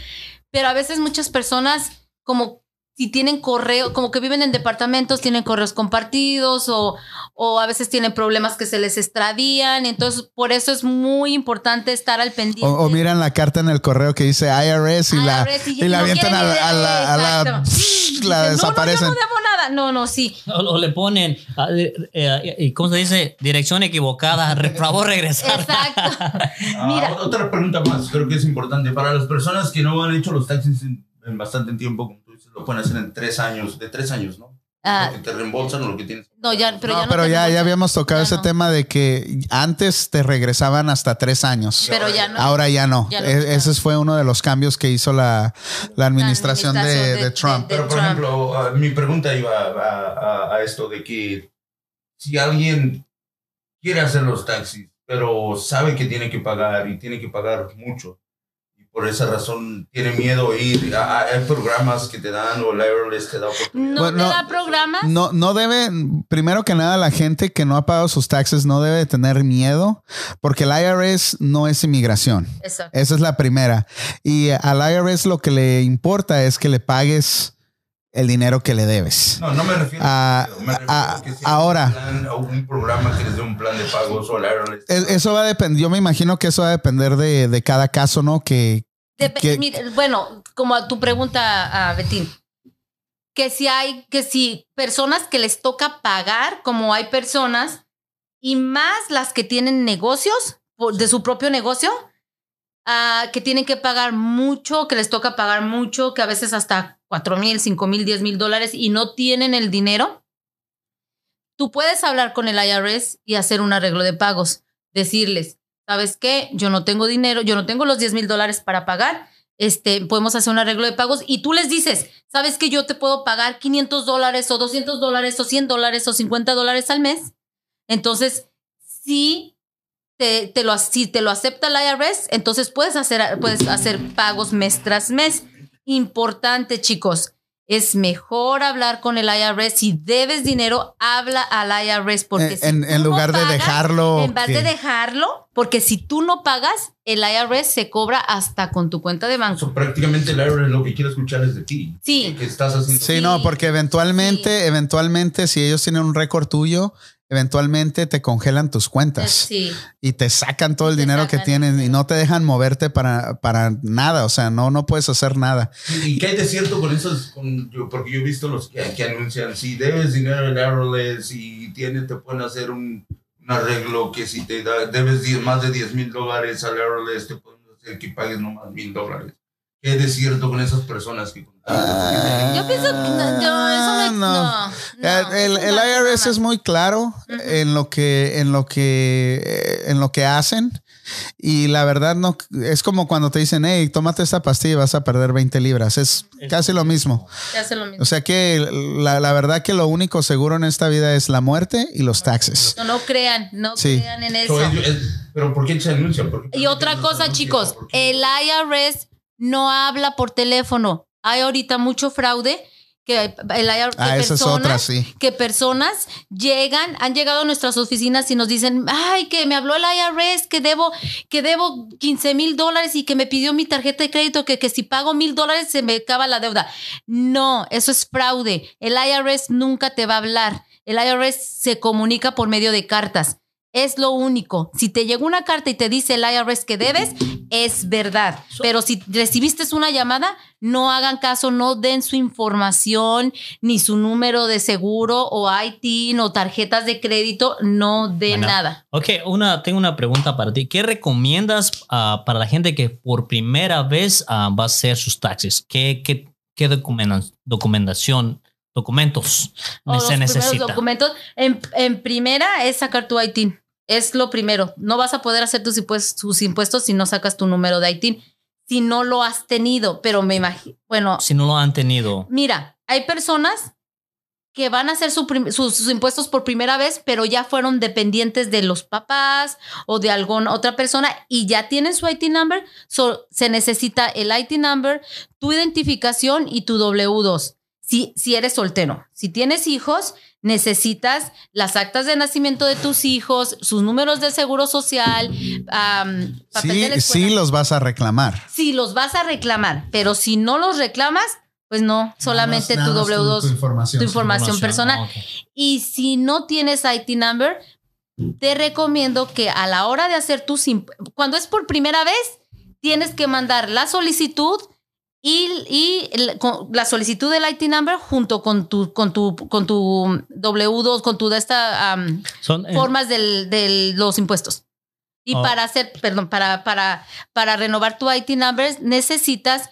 pero a veces muchas personas como si tienen correo, como que viven en departamentos, tienen correos compartidos o, o a veces tienen problemas que se les extravían, entonces por eso es muy importante estar al pendiente. O, o miran la carta en el correo que dice IRS y la, y la no avientan a, la- a la, a la- Exacto. la Dicen, desaparecen. No, no, yo no debo nada. No, no, sí. O, o le ponen, ah, eh, eh, ¿cómo se dice? Dirección equivocada. Por favor, regresar. Exacto. Ah, Mira. otra pregunta más, creo que es importante. Para las personas que no han hecho los taxis en, en bastante tiempo, dices, lo pueden hacer en tres años, de tres años, ¿no? Ah, Lo que te reembolsan o lo que tienes. no, ya, pero no, ya no pero ya, habíamos tocado Ya ese no. tema de que antes te regresaban hasta tres años. Pero ya no. Ahora ya no. E- ya. Ese fue uno de los cambios que hizo la, la administración, de, administración de de- Trump. de- Pero, por Trump. ejemplo, ah, mi pregunta iba a, a- a esto de que si alguien quiere hacer los taxis, pero sabe que tiene que pagar y tiene que pagar mucho, por esa razón tiene miedo a ir, hay programas que te dan o el IRS te da oportunidad. No Bueno, te da programas. No, no debe, primero que nada, la gente que no ha pagado sus taxes no debe tener miedo porque el IRS no es inmigración. Exacto. Esa es la primera. Y al IRS lo que le importa es que le pagues el dinero que le debes. No, no me refiero Ah, a eso, me refiero ah, a que si hay ahora. un, plan o un programa que les dé un plan de pagos o el IRS. Es- Eso va a depender, yo me imagino que eso va a depender de, de cada caso, ¿no? Que, Dep- que- mira, bueno, como a tu pregunta, a Betín, que si hay, que si personas que les toca pagar, como hay personas, y más las que tienen negocios de su propio negocio, ah, que tienen que pagar mucho, que les toca pagar mucho, que a veces hasta 4 mil, 5 mil, 10 mil dólares y no tienen el dinero, tú puedes hablar con el IRS y hacer un arreglo de pagos, decirles, ¿sabes qué? Yo no tengo dinero, yo no tengo los 10 mil dólares para pagar. Este, podemos hacer un arreglo de pagos y tú les dices, ¿sabes que yo te puedo pagar 500 dólares o 200 dólares o 100 dólares o 50 dólares al mes? Entonces, sí te, te lo, si te lo acepta el IRS, entonces puedes hacer, puedes hacer pagos mes tras mes. Importante, chicos. Es mejor hablar con el IRS. Si debes dinero, habla al IRS. Porque En- si en- tú en no lugar de dejarlo En vez que- de dejarlo, porque si tú no pagas, el IRS se cobra hasta con tu cuenta de banco. So, prácticamente el IRS lo que quiere escuchar es de ti. Sí. Que estás haciendo. Sí, Sí. no, porque eventualmente, eventualmente, si ellos tienen un récord tuyo, eventualmente te congelan tus cuentas Sí. y te sacan todo el Te dinero que tienen y no te dejan moverte para, para nada. O sea, no, no puedes hacer nada. ¿Y qué hay de cierto con esos? Con, yo- porque yo he visto los que, que anuncian, si debes dinero al IRS y tienen, te pueden hacer un, un arreglo que si te da, debes 10 más de 10 mil dólares al IRS, te pueden hacer que pagues nomás mil dólares. ¿Qué de cierto con esas personas que Ah, Yo pienso que no, yo- eso no, no, no, el, IRS es muy claro en lo que, en lo que, eh, en lo que hacen. Y la verdad no es como cuando te dicen, hey, tómate esta pastilla y vas a perder 20 libras. Es casi lo mismo. Lo mismo. O sea que la, la verdad que lo único seguro en esta vida es la muerte y los taxes. No, no crean, no Sí. crean en So, eso. es- es- pero ¿por qué se anuncia? ¿Por qué- Y otra cosa, anuncia? chicos, el IRS no habla por teléfono. Hay ahorita mucho fraude que el IRS, Ah, otra, sí. que personas llegan, han llegado a nuestras oficinas y nos dicen, ay, que me habló el IRS, que debo, que debo 15 mil dólares y que me pidió mi tarjeta de crédito, que, que si pago mil dólares se me acaba la deuda. No, eso es fraude. El IRS nunca te va a hablar. El IRS se comunica por medio de cartas. Es lo único. Si te llegó una carta y te dice el IRS que debes, es verdad. Pero si recibiste una llamada, no hagan caso, no den su información, ni su número de seguro o IT o tarjetas de crédito, no den Bueno. nada. Ok, una, tengo una pregunta para ti. ¿Qué recomiendas ah, para la gente que por primera vez ah, va a hacer sus taxes? ¿Qué, qué, qué documenta- documentación, documentos O los se necesita? documentos. En, en primera es sacar tu ITIN. Es lo primero. No vas a poder hacer tus impuestos, tus impuestos si no sacas tu número de ITIN. Si no lo has tenido, pero me imagino, bueno, Si no lo han tenido. Mira, hay personas que van a hacer su sus, sus impuestos por primera vez, pero ya fueron dependientes de los papás o de alguna otra persona y ya tienen su IT number. So, se necesita el IT number, tu identificación y tu W2. Si, si eres soltero, si tienes hijos, necesitas las actas de nacimiento de tus hijos, sus números de seguro social, am, papel de la Sí, sí los vas a reclamar. Si los vas a reclamar, pero si no los reclamas, pues no, solamente tu W2, tu información, Información. personal. Ah. Y si no tienes IT number, te recomiendo que a la hora de hacer tus cuando es por primera vez, tienes que mandar la solicitud y, y el- con- la solicitud del IT number junto con tu con tu con tu W2 con tu de esta am, Son, eh, formas del- de los impuestos. Y Oh. para hacer, perdón, para, para, para renovar tu IT number necesitas,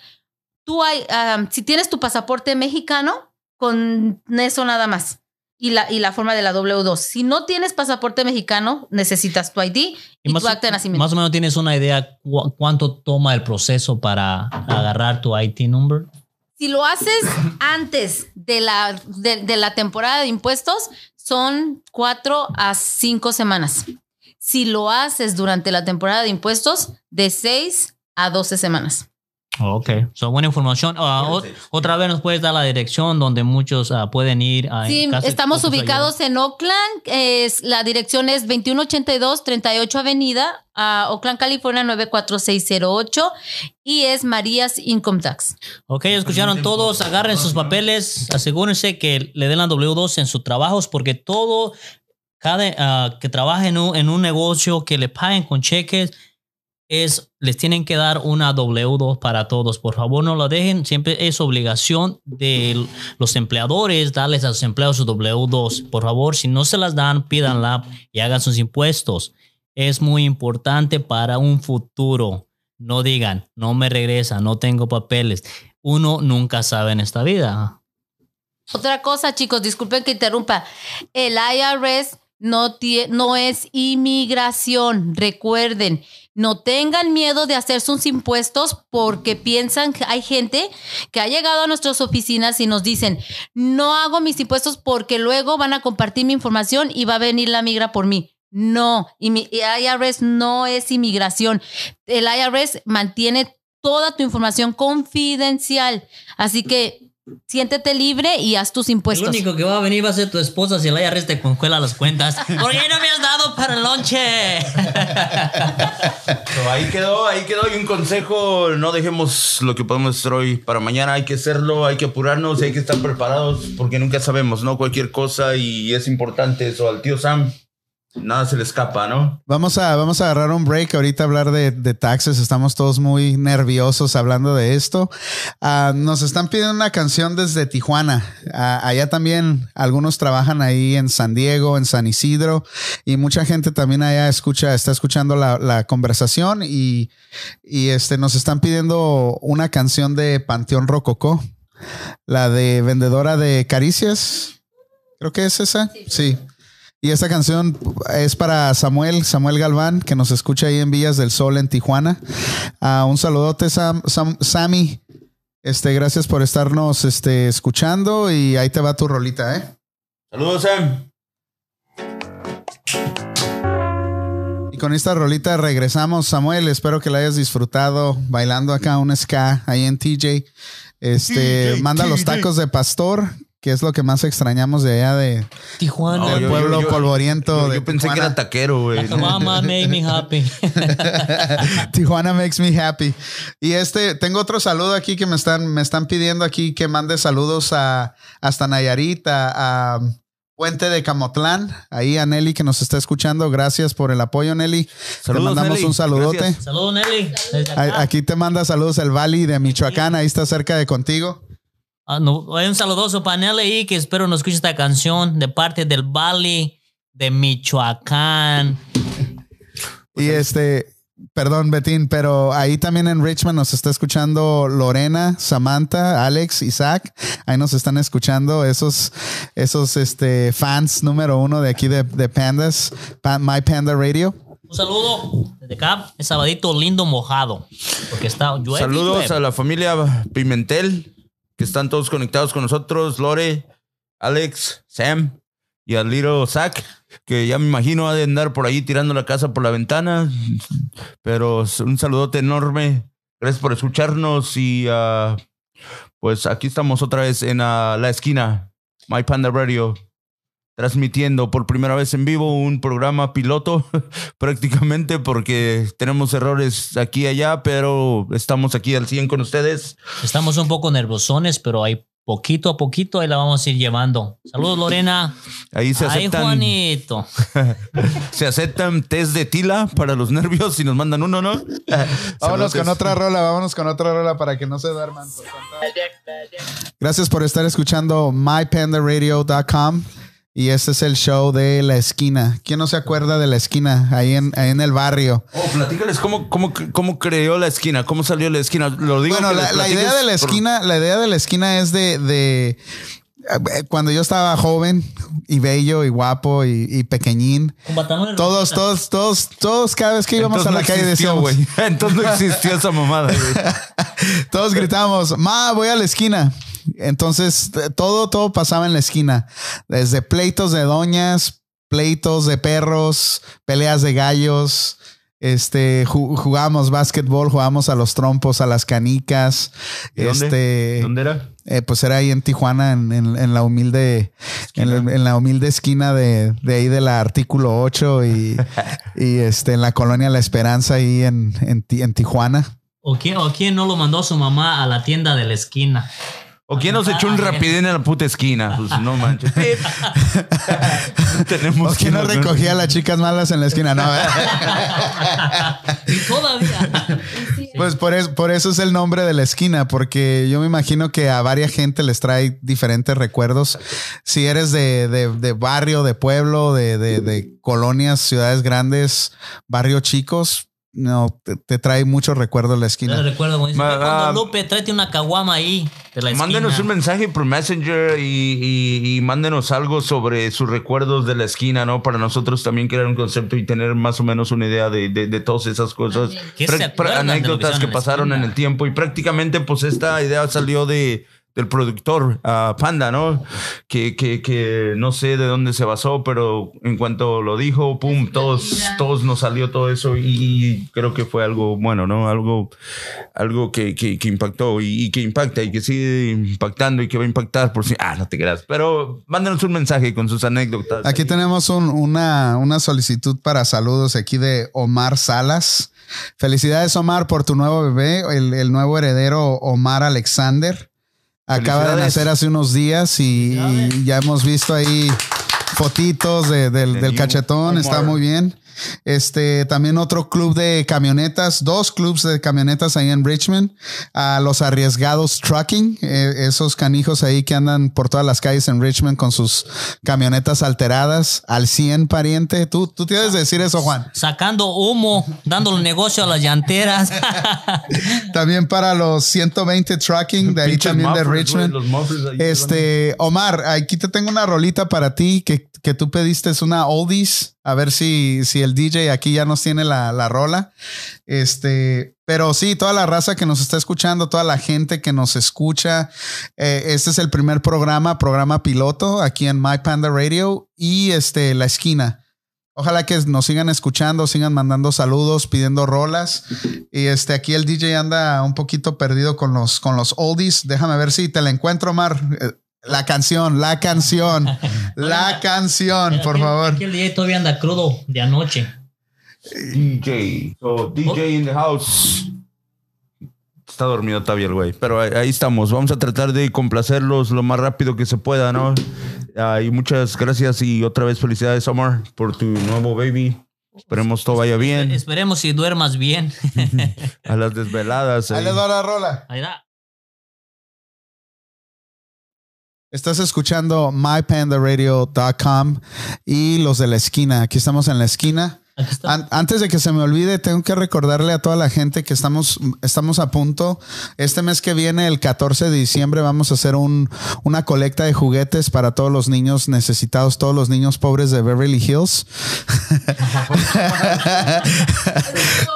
hay, um, si tienes tu pasaporte mexicano, con eso nada más. Y la, y la forma de la W2. Si no tienes pasaporte mexicano, necesitas tu ID y, y más, tu acta de nacimiento. más o menos tienes una idea cu- cuánto toma el proceso para agarrar tu IT number. Si lo haces antes de la, de, de la temporada de impuestos, son cuatro a cinco semanas. Si lo haces durante la temporada de impuestos, de seis a 12 semanas. Ok, so, buena información. O- otra vez nos puedes dar la dirección donde muchos ah, pueden ir. en Sí, estamos ubicados en Oakland. Es, la dirección es 2182 38 Avenida, a Oakland, California 94608 y es Marías Income Tax. Ok, escucharon todos, agarren sus papeles, asegúrense que le den la W2 en sus trabajos porque todo, cada ah, que trabaje en un, en un negocio, que le paguen con cheques, es, les tienen que dar una W2 para todos. Por favor, no lo dejen. Siempre es obligación de los empleadores darles a sus empleados su W2. Por favor, si no se las dan, pídanla y hagan sus impuestos. Es muy importante para un futuro. No digan, no me regresa, no tengo papeles. Uno nunca sabe en esta vida. Otra cosa, chicos, disculpen que interrumpa. El IRS no, no es inmigración. Recuerden, no tengan miedo de hacer sus impuestos porque piensan que hay gente que ha llegado a nuestras oficinas y nos dicen, no hago mis impuestos porque luego van a compartir mi información y va a venir la migra por mí. No, y mi- IRS no es inmigración. El IRS mantiene toda tu información confidencial. Así que siéntete libre y haz tus El impuestos. único que va a venir va a ser tu esposa si el IRS te concuela las cuentas. ¿Por qué no me has dado para el lonche? So, ahí quedó, ahí quedó. Y un consejo, no dejemos lo que podemos hacer hoy para mañana. Hay que hacerlo, hay que apurarnos y hay que estar preparados porque nunca sabemos, ¿no? Cualquier cosa y es importante eso. Al tío Sam, nada se le escapa, ¿no? Vamos a, vamos a agarrar un break ahorita a hablar de, de taxes. Estamos todos muy nerviosos hablando de esto. Ah, nos están pidiendo una canción desde Tijuana. Ah, allá también algunos trabajan ahí en San Diego, en San Isidro y mucha gente también allá escucha, está escuchando la, la conversación y, y este, nos están pidiendo una canción de Panteón Rococó, la de Vendedora de Caricias. Creo que es esa. sí. Y esta canción es para Samuel, Samuel Galván, que nos escucha ahí en Villas del Sol en Tijuana. Ah, un saludote, Sam, Sam- Sammy. Este, gracias por estarnos este, escuchando y ahí te va tu rolita, ¿eh? Saludos, Sam. Y con esta rolita regresamos, Samuel. Espero que la hayas disfrutado bailando acá un ska ahí en TJ. Este, TJ, manda los tacos de pastor, que es lo que más extrañamos de allá de, Tijuana. No, del yo- pueblo yo- yo- polvoriento. Yo, de yo pensé que Tijuana. era taquero, güey. Mama made me happy. Tijuana makes me happy. Y este, tengo otro saludo aquí que me están, me están pidiendo aquí que mande saludos a hasta Nayarit, a, a Puente de Camotlán, ahí a Nelly que nos está escuchando. Gracias por el apoyo, Nelly. Saludos, te mandamos Nelly. un saludote. Gracias. Saludos, Nelly. Aquí te manda saludos el Valley de Michoacán, ahí está cerca de contigo. Ah, no, hay un saludoso para Nelly ahí que espero nos escuche esta canción de parte del Bali de Michoacán. Y este, perdón, Betín, pero ahí también en Richmond nos está escuchando Lorena, Samantha, Alex, Isaac. Ahí nos están escuchando esos, esos este, fans número uno de aquí de, de Pandas, Pa- My Panda Radio. Un saludo desde acá, es sabadito lindo mojado. Porque está llueve. y Saludos llueve. a la familia Pimentel, que están todos conectados con nosotros. Lore, Alex, Sam y al Little Zach, que ya me imagino ha de andar por ahí tirando la casa por la ventana. Pero un saludote enorme. Gracias por escucharnos y ah, pues aquí estamos otra vez en ah, la esquina, My Panda Radio. Transmitiendo por primera vez en vivo un programa piloto, prácticamente porque tenemos errores aquí y allá, pero estamos aquí al 100 con ustedes. Estamos un poco nervosones, pero ahí poquito a poquito ahí la vamos a ir llevando. Saludos, Lorena. Ahí se Ay, aceptan, Juanito. se aceptan test de tila para los nervios y nos mandan uno, ¿no? Vámonos con otra rola, vámonos con otra rola para que no se duerman. Gracias por estar escuchando mypandaradio.com y este es el show de La Esquina. ¿Quién no se acuerda de La Esquina ahí en, ahí en el barrio? Oh, platícales cómo, cómo, cómo creó la esquina, cómo salió la esquina. Lo digo Bueno, la, idea de la por- esquina, la idea de la esquina es de, de eh, cuando yo estaba joven y bello y guapo y, y pequeñín. Todos, todos, todos, todos, cada vez que íbamos Entonces a la no calle existió, decíamos, güey. Entonces no existió esa mamada, güey. todos gritábamos, ma, voy a la esquina. Entonces, todo, todo pasaba en la esquina. Desde pleitos de doñas, pleitos de perros, peleas de gallos. Este, ju- jugábamos básquetbol, jugábamos a los trompos, a las canicas. Este, ¿Dónde era? eh, pues era ahí en Tijuana, en, en- en la humilde, en, la humilde esquina de, de ahí de la artículo 8 y, y este, en la colonia La Esperanza, ahí en, en, Ti- en Tijuana. ¿O quién, ¿O quién no lo mandó su mamá a la tienda de la esquina? ¿O quién nos echó un rapidín en la puta esquina? Pues no manches. Tenemos ¿O quién no que- recogía a las chicas malas en la esquina? No. Y todavía. Pues por eso, por eso es el nombre de la esquina, porque yo me imagino que a varias gente les trae diferentes recuerdos. Si eres de, de- de barrio, de pueblo, de, de- de colonias, ciudades grandes, barrios chicos, no, te, te trae muchos recuerdos la esquina. recuerdo como dice, Ma- cuando ah, Lupe, tráete una caguama ahí de la esquina. Mándenos un mensaje por Messenger y, y, y mándenos algo sobre sus recuerdos de la esquina, ¿no? Para nosotros también crear un concepto y tener más o menos una idea de, de, de todas esas cosas. ¿Qué se Pra- pra- acuerdan de lo que anécdotas que la pasaron en el tiempo. Y prácticamente, pues, esta idea salió de, del productor ah, Panda, ¿no? Que, que, que no sé de dónde se basó, pero en cuanto lo dijo, pum, todos, todos nos salió todo eso y creo que fue algo bueno, ¿no? Algo, algo que, que, que impactó y, y que impacta y que sigue impactando y que va a impactar por si, ah, no te creas, pero mándanos un mensaje con sus anécdotas. Aquí tenemos un- una, una solicitud para saludos aquí de Omar Salas. Felicidades, Omar, por tu nuevo bebé, el, el nuevo heredero Omar Alexander. Acaba de nacer hace unos días y, y ya hemos visto ahí fotitos de- del, De del new cachetón. Está muy bien. Este también otro club de camionetas, dos clubs de camionetas ahí en Richmond, a los arriesgados trucking, eh, esos canijos ahí que andan por todas las calles en Richmond con sus camionetas alteradas al 100 pariente. Tú, tú tienes que decir eso, Juan. Sacando humo, dándole negocio a las llanteras. También para los 120 trucking de ahí también de mufflers, Richmond. Este, Omar, aquí te tengo una rolita para ti que, que tú pediste, es una oldies. A ver si, si el DJ aquí ya nos tiene la, la rola. Este, pero sí, toda la raza que nos está escuchando, toda la gente que nos escucha. eh, este es el primer programa, programa piloto aquí en My Panda Radio y este, La Esquina. Ojalá que nos sigan escuchando, sigan mandando saludos, pidiendo rolas. Y este, aquí el DJ anda un poquito perdido con los, con los oldies. Déjame ver si te la encuentro, Omar. Eh, La canción, la canción, la canción, por Aquí- favor. Aquí el día todavía anda crudo de anoche. DJ. So, DJ in the house. Está dormido todavía el güey. Pero ahí, ahí estamos. Vamos a tratar de complacerlos lo más rápido que se pueda, ¿no? Ah, y muchas gracias y otra vez felicidades, Omar, por tu nuevo baby. Esperemos todo vaya bien. Esperemos si duermas bien. A las desveladas. Ahí ahí. les va la rola. Ahí da. Estás escuchando mypandaradio.com y los de la esquina. Aquí estamos en la esquina. Antes de que se me olvide, tengo que recordarle a toda la gente que estamos, estamos a punto. Este mes que viene, el 14 de diciembre, vamos a hacer un, una colecta de juguetes para todos los niños necesitados, todos los niños pobres de Beverly Hills.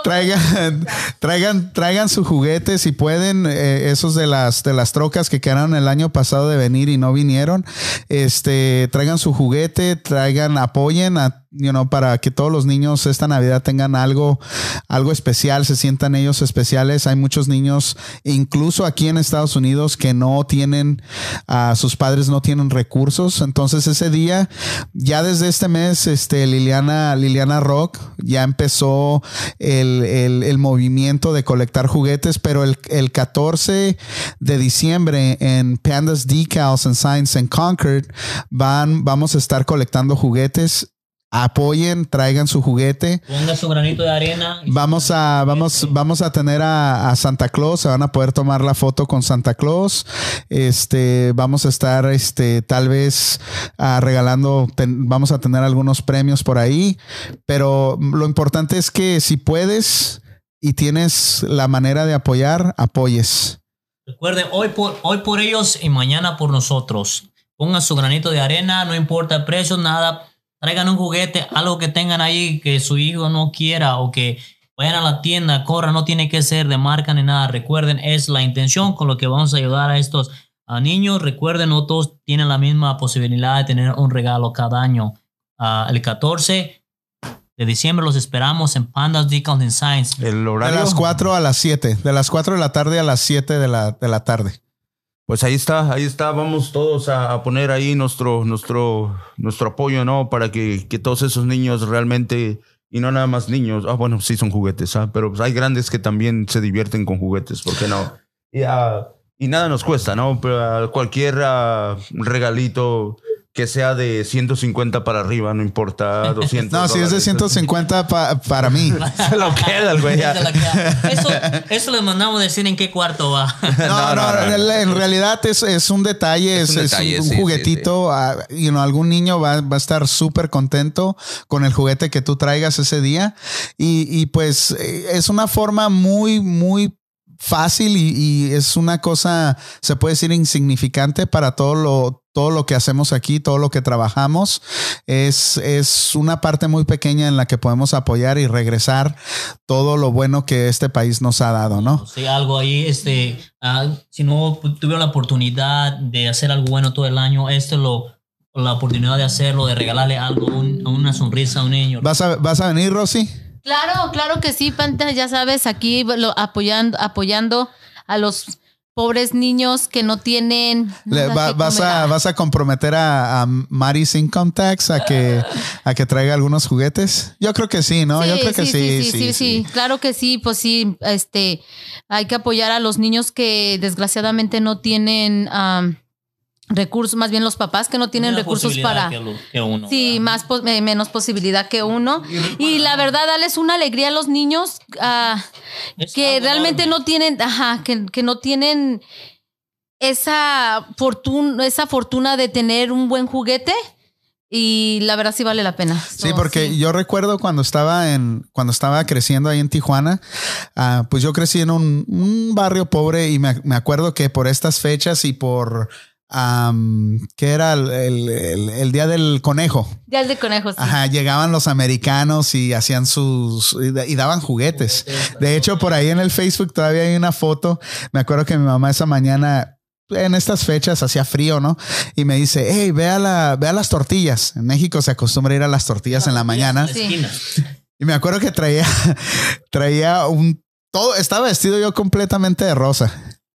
traigan, traigan, traigan su juguete si pueden. eh, esos de las de las trocas que quedaron el año pasado de venir y no vinieron. Este, traigan su juguete, traigan, apoyen a you know, para que todos los niños esta Navidad tengan algo, algo especial, se sientan ellos especiales. Hay muchos niños, incluso aquí en Estados Unidos, que no tienen, a sus padres no tienen recursos. Entonces ese día, ya desde este mes, este, Liliana, Liliana Rock ya empezó el, el- el movimiento de colectar juguetes, pero el, el 14 de diciembre en Pandas Decals and Signs en Concord van, vamos a estar colectando juguetes. Apoyen, traigan su juguete. Ponga su granito de arena. Vamos a, vamos, vamos a tener a, a Santa Claus, se van a poder tomar la foto con Santa Claus. Este, vamos a estar, este, tal vez ah, regalando, ten- vamos a tener algunos premios por ahí, pero lo importante es que si puedes y tienes la manera de apoyar, apoyes. Recuerden, hoy por, hoy por ellos y mañana por nosotros. Pongan su granito de arena, no importa el precio, nada. Traigan un juguete, algo que tengan ahí que su hijo no quiera o que vayan a la tienda, corran, no tiene que ser de marca ni nada. Recuerden, es la intención con lo que vamos a ayudar a estos a niños. Recuerden, no todos tienen la misma posibilidad de tener un regalo cada año. Ah, el 14 de diciembre los esperamos en Pandas Decals and Science. El De horario. las 4 a las 7, de las 4 de la tarde a las 7 de la, de la tarde. Pues ahí está, ahí está. Vamos todos a, poner ahí nuestro, nuestro, nuestro apoyo, ¿no? Para que, que todos esos niños realmente, y no nada más niños, ah, bueno, sí son juguetes, ¿ah? Pero pues hay grandes que también se divierten con juguetes, ¿por qué no? Y, ah, y nada nos cuesta, ¿no? Pero cualquier ah, regalito que sea de 150 para arriba, no importa, 200. No, si es de dólares. 150 pa- para mí. Se lo queda el güey. Eso, eso les mandamos decir en qué cuarto va. No, no, en en realidad es, es un detalle, es, Es un es detalle, un sí, sí, juguetito. ah, you know, algún niño va, va a estar súper contento con el juguete que tú traigas ese día. Y, y pues eh, es una forma muy, muy fácil y, y es una cosa, se puede decir, insignificante para todo lo, todo lo que hacemos aquí, todo lo que trabajamos, es, es una parte muy pequeña en la que podemos apoyar y regresar todo lo bueno que este país nos ha dado, ¿no? Sí, algo ahí, este, ah, si no tuvieron la oportunidad de hacer algo bueno todo el año, esto lo, la oportunidad de hacerlo, de regalarle algo, un- una sonrisa a un niño. ¿Vas a, vas a venir, Rosy? Claro, claro que sí, Panta, ya sabes, aquí lo- apoyando, apoyando a los pobres niños que no tienen. Le- va- vas, a, vas a comprometer a, a Mary's Income Tax a que, a que traiga algunos juguetes. Yo creo que sí, ¿no? Yo creo que sí sí, sí, sí, claro que sí, pues sí, este, hay que apoyar a los niños que desgraciadamente no tienen am, recursos, más bien los papás que no tienen Una recursos para... que lo- que uno, Sí, ¿verdad? más pos- eh, menos posibilidad que uno. Y la verdad, darles una alegría a los niños ah, que realmente enorme. no tienen, ajá, que, que no tienen esa fortuna, esa fortuna de tener un buen juguete. Y la verdad sí vale la pena. Sí, So, porque sí. yo recuerdo cuando estaba en, cuando estaba creciendo ahí en Tijuana, ah, pues yo crecí en un, un barrio pobre y me, me acuerdo que por estas fechas y por am, que era el, el- el- el día del conejo. Ya el de conejos. sí. Ajá, llegaban los americanos y hacían sus y da- y daban juguetes. De hecho, por ahí en el Facebook todavía hay una foto. Me acuerdo que mi mamá esa mañana en estas fechas hacía frío, ¿no? Y me dice, hey, vea la, vea las tortillas. En México se acostumbra ir a las tortillas en la mañana. Esquina. Y me acuerdo que traía, traía un todo, estaba vestido yo completamente de rosa.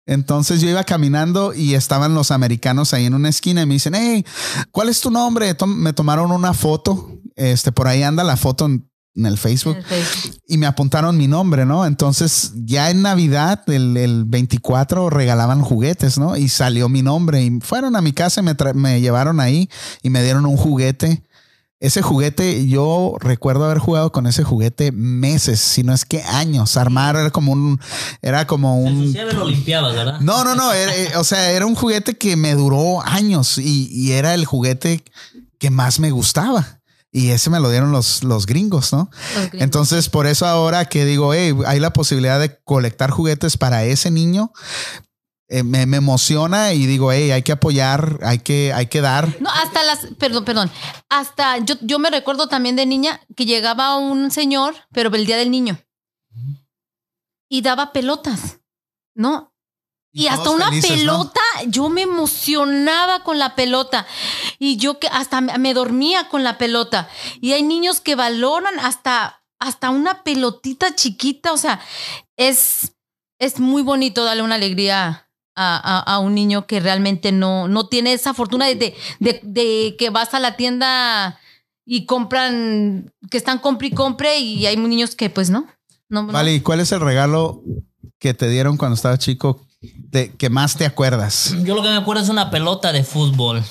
Entonces yo iba caminando y estaban los americanos ahí en una esquina y me dicen, hey, ¿cuál es tu nombre? Tom- me tomaron una foto. Este, por ahí anda la foto en, en el Facebook En el Facebook. y me apuntaron mi nombre, ¿no? Entonces ya en Navidad, el, el 24, regalaban juguetes, ¿no? Y salió mi nombre y fueron a mi casa y me, me llevaron ahí y me dieron un juguete. Ese juguete, yo recuerdo haber jugado con ese juguete meses, si no es que años. Armar era como un, era como un, ¿verdad? no, no, no. era- eh, o sea, era un juguete que me duró años y, y era el juguete que más me gustaba. Y ese me lo dieron los, los gringos, ¿no? Los gringos. Entonces, por eso ahora que digo, hey, hay la posibilidad de colectar juguetes para ese niño, eh, me, me emociona y digo, hey, hay que apoyar, hay que, hay que dar. No, hasta las, perdón, perdón. Hasta yo, yo me recuerdo también de niña que llegaba un señor, pero el día del niño. Y daba pelotas, ¿no? Y, hasta una felices, ¿no? pelota, yo me emocionaba con la pelota. Y yo que hasta me me dormía con la pelota. Y hay niños que valoran hasta, hasta una pelotita chiquita. O sea, es, es muy bonito darle una alegría a, a- a un niño que realmente no, no tiene esa fortuna de, de, de- de que vas a la tienda y compran, que están compre y compre, y hay niños que pues no. no, no. Vale, ¿y cuál es el regalo que te dieron cuando estabas chico de, que más te acuerdas? Yo lo que me acuerdo es una pelota de fútbol.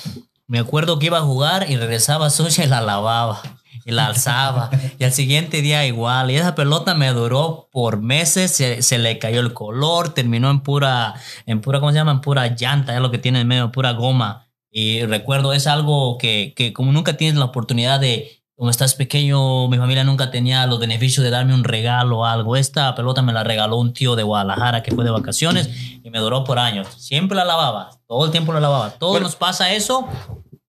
Me acuerdo que iba a jugar y regresaba sucia y la lavaba y la alzaba. y al siguiente día igual. Y esa pelota me duró por meses. Se, se le cayó el color, terminó en pura, en pura, ¿cómo se llama? En pura llanta, es lo que tiene en medio, pura goma. Y recuerdo, es algo que, que como nunca tienes la oportunidad de, como estás pequeño, mi familia nunca tenía los beneficios de darme un regalo o algo. Esta pelota me la regaló un tío de Guadalajara que fue de vacaciones y me duró por años. Siempre la lavaba, todo el tiempo la lavaba. Todos Bueno. nos pasa eso.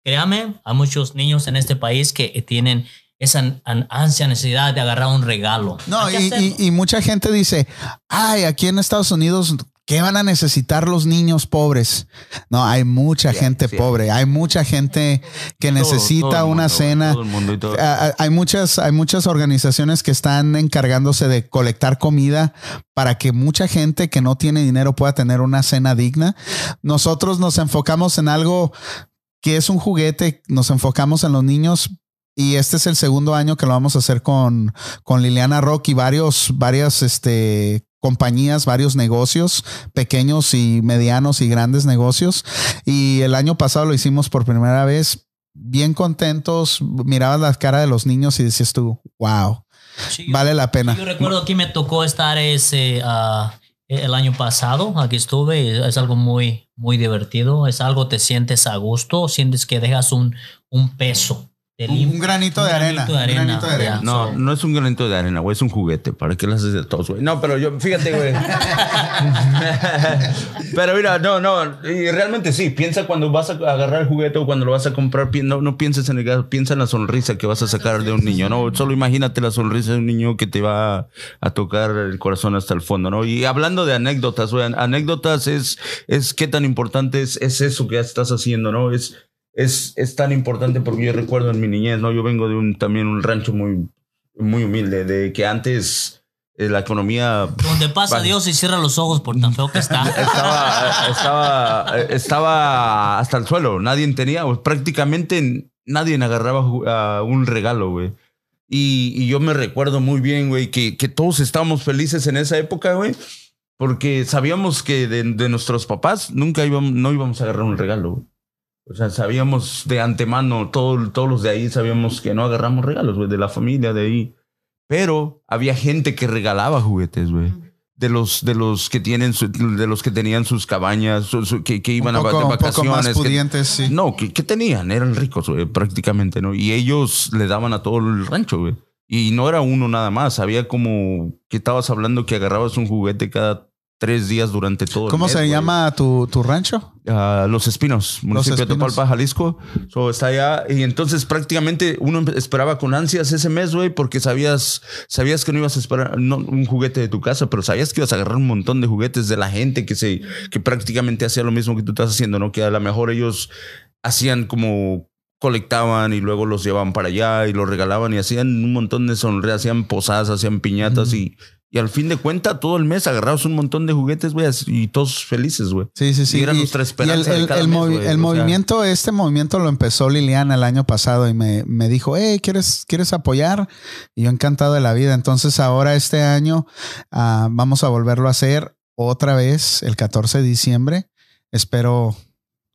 Créame, hay muchos niños en este país que tienen esa an- ansia, necesidad de agarrar un regalo. No, y, hacerlo. y- y mucha gente dice, ay, aquí en Estados Unidos, ¿qué van a necesitar los niños pobres? No, hay mucha Sí, gente sí. pobre, hay mucha gente que Todo- necesita todo el una mundo, cena. todo el mundo y todo. Hay muchas, hay muchas organizaciones que están encargándose de colectar comida para que mucha gente que no tiene dinero pueda tener una cena digna. Nosotros nos enfocamos en algo que es un juguete, nos enfocamos en los niños y este es el segundo año que lo vamos a hacer con, con Liliana Rock y varios, varias este, compañías, varios negocios, pequeños y medianos y grandes negocios. Y el año pasado lo hicimos por primera vez, bien contentos, mirabas la cara de los niños y decías tú, wow, Sí, yo- vale la pena. Yo recuerdo que me tocó estar ese ah, el año pasado, aquí estuve, y es algo muy, muy divertido, es algo te sientes a gusto, sientes que dejas un, un peso Un- granito de arena, un granito de arena. No, no es un granito de arena, güey, es un juguete. ¿Para qué lo haces de todos, güey? No, pero yo, fíjate, güey. pero mira, no, no, y realmente sí, piensa cuando vas a agarrar el juguete o cuando lo vas a comprar, pi- no, no pienses en el gas, piensa en la sonrisa que vas a sacar de un niño, ¿no? Solo imagínate la sonrisa de un niño que te va a tocar el corazón hasta el fondo, ¿no? Y hablando de anécdotas, güey, anécdotas es, es qué tan importante es, es eso que estás haciendo, ¿no? Es, es, es tan importante porque yo recuerdo en mi niñez, ¿no? Yo vengo de un también un rancho muy, muy humilde, de que antes eh, la economía Donde pasa Vale. Dios y cierra los ojos por tan feo que está. estaba, estaba, estaba hasta el suelo. Nadie tenía, pues, prácticamente nadie agarraba un regalo, güey. Y, y yo me recuerdo muy bien, güey, que, que todos estábamos felices en esa época, güey. Porque sabíamos que de, de nuestros papás nunca íbamos, no íbamos a agarrar un regalo, güey. O sea, sabíamos de antemano, todo- todos los de ahí sabíamos que no agarramos regalos, güey, de la familia de ahí. Pero había gente que regalaba juguetes, güey. De los, de los que tienen su- de los que tenían sus cabañas, su- su- que, que iban un poco, a de un poco vacaciones. más que- sí. no, que, que tenían, eran ricos, güey, prácticamente, ¿no? Y ellos le daban a todo el rancho, güey. Y no era uno nada más, había como que estabas hablando que agarrabas un juguete cada tres días durante todo el ¿Cómo mes, se llama tu, tu rancho? Ah, Los Espinos, municipio de Espinos. Topalpa, Jalisco. So, está allá. Y entonces prácticamente uno esperaba con ansias ese mes, güey, porque sabías, sabías que no ibas a esperar no, un juguete de tu casa, pero sabías que ibas a agarrar un montón de juguetes de la gente que, se, que prácticamente hacía lo mismo que tú estás haciendo, ¿no? Que a lo mejor ellos hacían como colectaban y luego los llevaban para allá y los regalaban y hacían un montón de sonrisas, hacían posadas, hacían piñatas y, y al fin de cuenta todo el mes agarrabas un montón de juguetes, güey, y todos felices, güey. Sí, sí, sí. Y era Y- nuestra y esperanza el, de el- cada el mes, movi- güey, el o sea. movimiento, este movimiento lo empezó Liliana el año pasado y me, me dijo, hey, ¿quieres, ¿quieres apoyar? Y yo encantado de la vida. Entonces ahora este año ah, vamos a volverlo a hacer otra vez el 14 de diciembre. Espero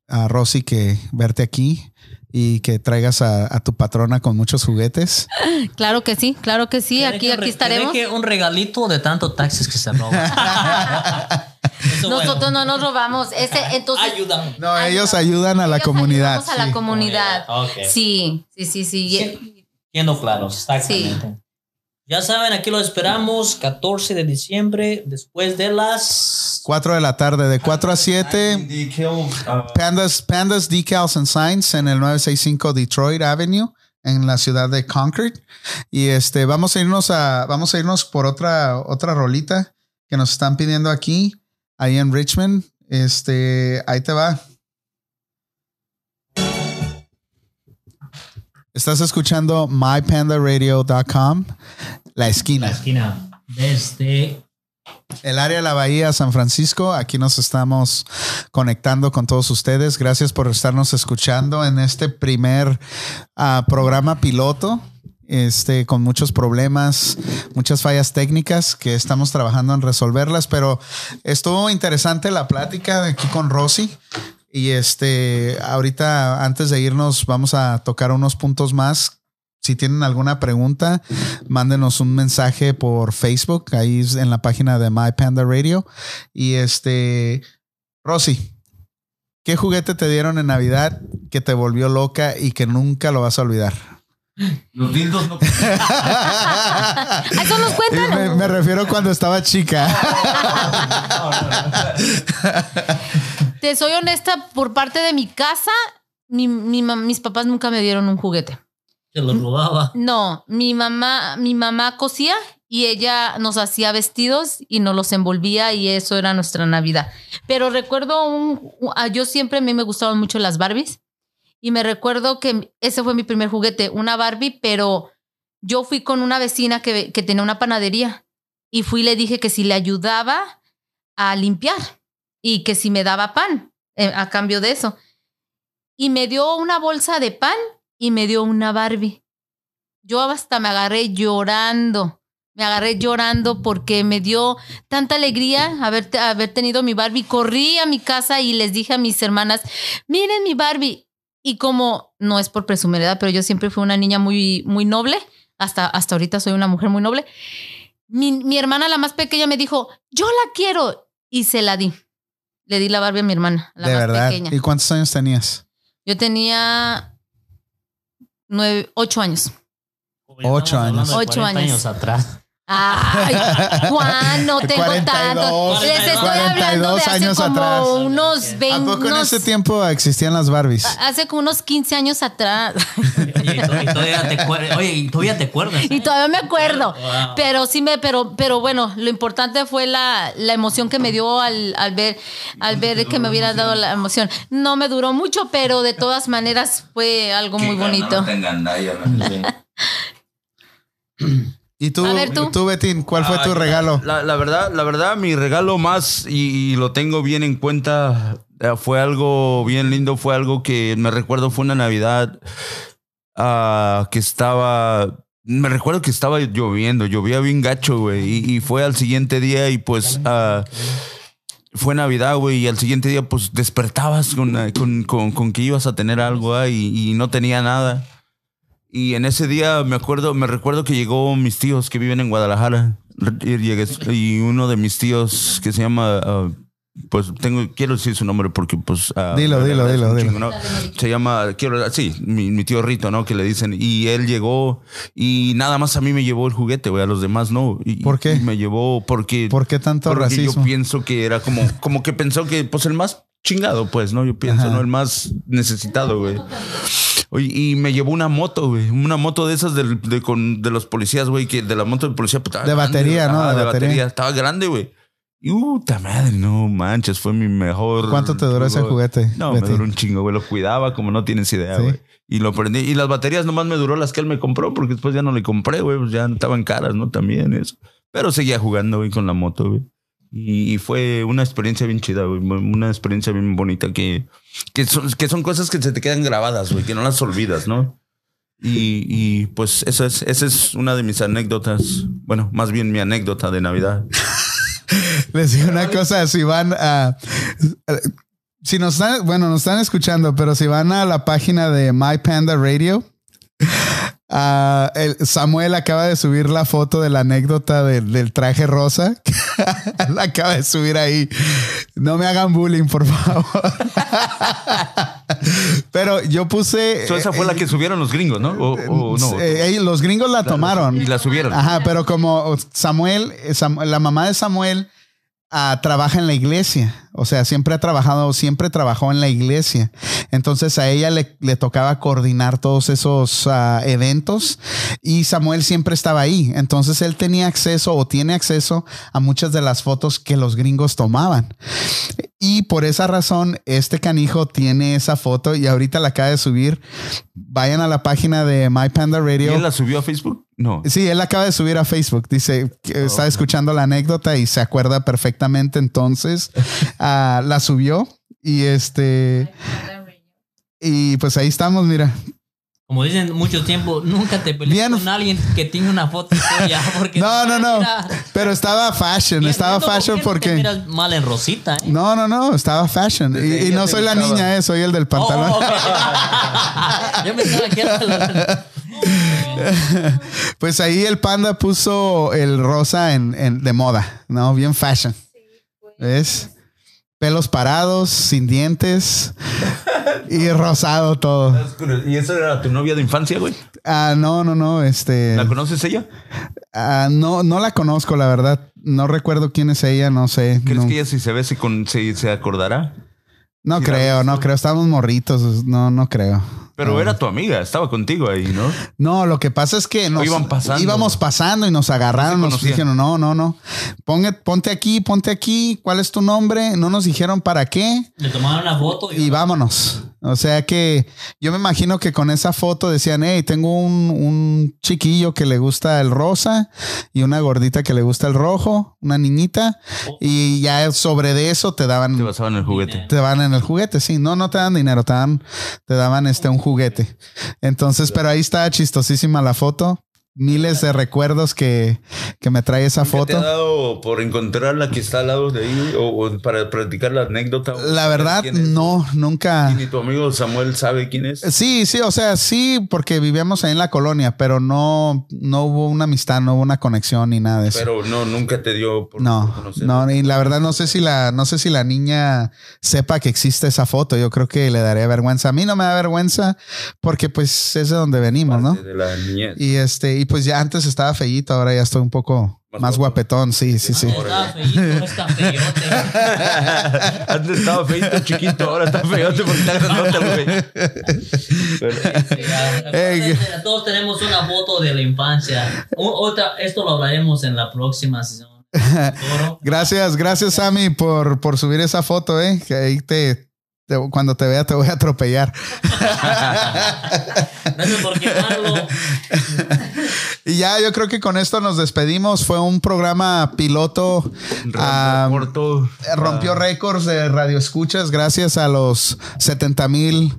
a Rosy que verte aquí y que traigas a, a tu patrona con muchos juguetes. Claro que sí, claro que sí. Que Aquí, un aquí re- estaremos. que un regalito de tanto taxis que se roba. Eso Nosotros bueno. no nos robamos. Ese, entonces, Ayudan. No, ellos ayudan a la ellos comunidad. ayudamos a la sí. comunidad. Comunidad, ok. Sí, sí, sí, sí. Sí. Siendo claros, exactamente. Ya saben, aquí lo esperamos 14 de diciembre, después de las 4 de la tarde, de 4 a 7. Pandas, Pandas Decals and Signs en el 965 Detroit Avenue en la ciudad de Concord. Y este, vamos a irnos a, vamos a irnos por otra, otra rolita que nos están pidiendo aquí, ahí en Richmond. Este, ahí te va. Estás escuchando mypandaradio.com, la la esquina. esquina desde El área de la Bahía, San Francisco. Aquí nos estamos conectando con todos ustedes. Gracias por estarnos escuchando en este primer ah, programa piloto. Este, con muchos problemas, muchas fallas técnicas que estamos trabajando en resolverlas, pero estuvo interesante la plática aquí con Rosy. Y este, ahorita antes de irnos, vamos a tocar unos puntos más si tienen alguna pregunta, mándenos un mensaje por Facebook, ahí es en la página de My Panda Radio. Y este, Rosy, ¿qué juguete te dieron en Navidad que te volvió loca y que nunca lo vas a olvidar? Los dildos no. ¿A eso nos cuentan? Me, me refiero cuando estaba chica. Te soy honesta, por parte de mi casa, mi- mi mis papás nunca me dieron un juguete. se lo robaba. No, mi mamá, mi mamá cosía y ella nos hacía vestidos y nos los envolvía y eso era nuestra Navidad. Pero recuerdo un, un- ah, yo siempre a mí me gustaban mucho las Barbies y me recuerdo que ese fue mi primer juguete, una Barbie, pero yo fui con una vecina que, que tenía una panadería y fui y le dije que si le ayudaba a limpiar y que si me daba pan eh, a cambio de eso. Y me dio una bolsa de pan y me dio una Barbie. Yo hasta me agarré llorando. Me agarré llorando porque me dio tanta alegría haber, haber tenido mi Barbie. Corrí a mi casa y les dije a mis hermanas, miren mi Barbie. Y como, no es por presumir, ¿verdad? pero yo siempre fui una niña muy, muy noble. Hasta, hasta ahorita soy una mujer muy noble. Mi, mi hermana, la más pequeña, me dijo, yo la quiero. Y se la di. Le di la Barbie a mi hermana, la de más verdad. pequeña. ¿Y cuántos años tenías? Yo tenía nueve, ocho años. Ocho años. Ocho años. atrás. Ay, Juan, no tengo 42, tanto. Les estoy hablando de 42 hace años como atrás. unos ¿A 20, poco en unos- ese tiempo existían las Barbies? hace como unos 15 años atrás. Oye, y to- y todavía te Oye, y todavía te acuerdas. y todavía me acuerdo. Wow. Pero sí me, pero, pero bueno, lo importante fue la, la emoción que me dio al, al ver, al ver que me hubiera dado la emoción. No me duró mucho, pero de todas maneras fue algo muy bonito. ¿Y tú, ver, tú. tú, Betín, cuál fue tu Ay, regalo? La, la verdad, la verdad, mi regalo más, y, y lo tengo bien en cuenta, eh, fue algo bien lindo, fue algo que me recuerdo, fue una Navidad ah, que estaba, me recuerdo que estaba lloviendo, llovía bien gacho, güey, y, y fue al siguiente día y pues... ah, fue Navidad, güey, y al siguiente día, pues despertabas con, eh, con, con- con que ibas a tener algo ah, y, y no tenía nada. Y en ese día me acuerdo, me recuerdo que llegó mis tíos que viven en Guadalajara. Y, llegué- y uno de mis tíos que se llama, ah, pues tengo, quiero decir su nombre porque pues... ah, Dilo, dilo, dilo, dilo. chingo, ¿no? Se llama, quiero, sí, mi, mi tío Rito, ¿no? Que le dicen. Y él llegó y nada más a mí me llevó el juguete, güey, a los demás no. Y- ¿Por qué? y me llevó porque... ¿Por qué tanto porque racismo? yo pienso que era como, como que pensó que, pues, el más chingado, pues, ¿no? Yo pienso, Ajá. ¿no? El más necesitado, güey. Oye, y me llevó una moto, güey. Una moto de esas del- de, con, de los policías, güey. Que de la moto de policía. pues, De grande, batería. ¿no? De de, batería. batería. Estaba grande, güey. Y puta madre, no manches, fue mi mejor. ¿Cuánto te duró ese juguete, No, me duró un chingo, güey. Lo cuidaba como no tienes idea, Sí. güey. Y lo prendí. Y las baterías nomás me duró las que él me compró, porque después ya no le compré, güey. Pues ya estaban caras, ¿no? También eso. Pero seguía jugando, güey, con la moto, güey. Y, y fue una experiencia bien chida, güey. Una experiencia bien bonita que, que, son, que son cosas que se te quedan grabadas, güey, que no las olvidas, ¿no? Y, y pues eso es, esa es una de mis anécdotas. Bueno, más bien mi anécdota de Navidad. Les digo una cosa, si van a... Si nos están, bueno, nos están escuchando, pero si van a la página de My Panda Radio, ah, el Samuel acaba de subir la foto de la anécdota del, del traje rosa. la acaba de subir ahí. No me hagan bullying, por favor. pero yo puse... Esa fue la que subieron los gringos, ¿no? O, o no. Eh, eh, los gringos la tomaron. Y la subieron. Ajá, pero como Samuel, eh, Sam- la mamá de Samuel ah, trabaja en la iglesia. O sea, siempre ha trabajado, siempre trabajó en la iglesia. Entonces a ella le, le tocaba coordinar todos esos ah, eventos y Samuel siempre estaba ahí. Entonces él tenía acceso o tiene acceso a muchas de las fotos que los gringos tomaban. Y por esa razón, este canijo tiene esa foto y ahorita la acaba de subir. Vayan a la página de My Panda ¿Y Radio. él la subió a Facebook? No. Sí, él acaba de subir a Facebook. Dice que está escuchando la anécdota y se acuerda perfectamente. Entonces la subió y este. Y pues ahí estamos, mira. Como dicen mucho tiempo, nunca te pelees Bien. con alguien que tiene una foto tuya. Porque No, no, no. Mira, Pero estaba fashion, estaba no, ¿por fashion qué no te porque. mal en Rosita, ¿eh? No, no, no, estaba fashion. Y, y Desde no soy la gustaba. niña, eh, soy el del pantalón. Oh, ok. Yo pensaba que era Pues ahí el panda puso el rosa en, en- de moda, ¿no? Bien fashion. ¿Ves? Pelos parados, sin dientes y rosado todo. ¿Y esa era tu novia de infancia, güey? Ah, no, no, no, este. ¿La conoces ella? ah, no, no la conozco, la verdad. No recuerdo quién es ella, no sé. ¿Crees no que ella si se ve se, con, se, se acordará? no creo, no creo. Estamos morritos, no, no creo. Pero era tu amiga, estaba contigo ahí, ¿no? No, lo que pasa es que nos iban pasando. íbamos pasando y nos agarraron, No nos dijeron, no, no, no. Ponte, ponte aquí, ponte aquí, ¿cuál es tu nombre? No nos dijeron para qué Le tomaron una foto y vámonos. O sea que yo me imagino que con esa foto decían, hey, tengo un, un chiquillo que le gusta el rosa y una gordita que le gusta el rojo, una niñita, y ya sobre de eso te daban Te basaban en el juguete. te dan en el juguete, sí. No, no te dan dinero, te dan, te daban este un juguete. Entonces, pero ahí está chistosísima la foto. Miles de recuerdos que, que me trae esa ¿Nunca ¿Te ha foto. dado por encontrar la que está al lado de ahí o, o para practicar la anécdota? La verdad, no, nunca. Y ni tu amigo Samuel sabe quién es. Sí, sí, o sea, sí, porque vivíamos ahí en la colonia, pero no, no hubo una amistad, no hubo una conexión ni nada de eso. Pero no, nunca te dio por no, conocer. no, y la verdad no sé si la, no sé si la niña sepa que existe esa foto. Yo creo que le daría vergüenza. A mí no me da vergüenza porque pues es de donde venimos, ¿no? De la niñez. Y este, y pues ya antes estaba feíto, ahora ya estoy un poco Más más, guapetón, sí, sí, sí. Feíto, está feyote. Antes estaba feito, chiquito, ahora está feote porque está grandote, güey. Sí, acuérdense, Todos tenemos una foto de la infancia. Otra, esto lo hablaremos en la próxima sesión. Gracias, gracias, Sammy, por, por subir esa foto, eh. Que ahí te- cuando te vea te voy a atropellar. Gracias por quemarlo. Y ya, yo creo que con esto nos despedimos. Fue un programa piloto. ah, corto. rompió récords de radio escuchas gracias a los 70 mil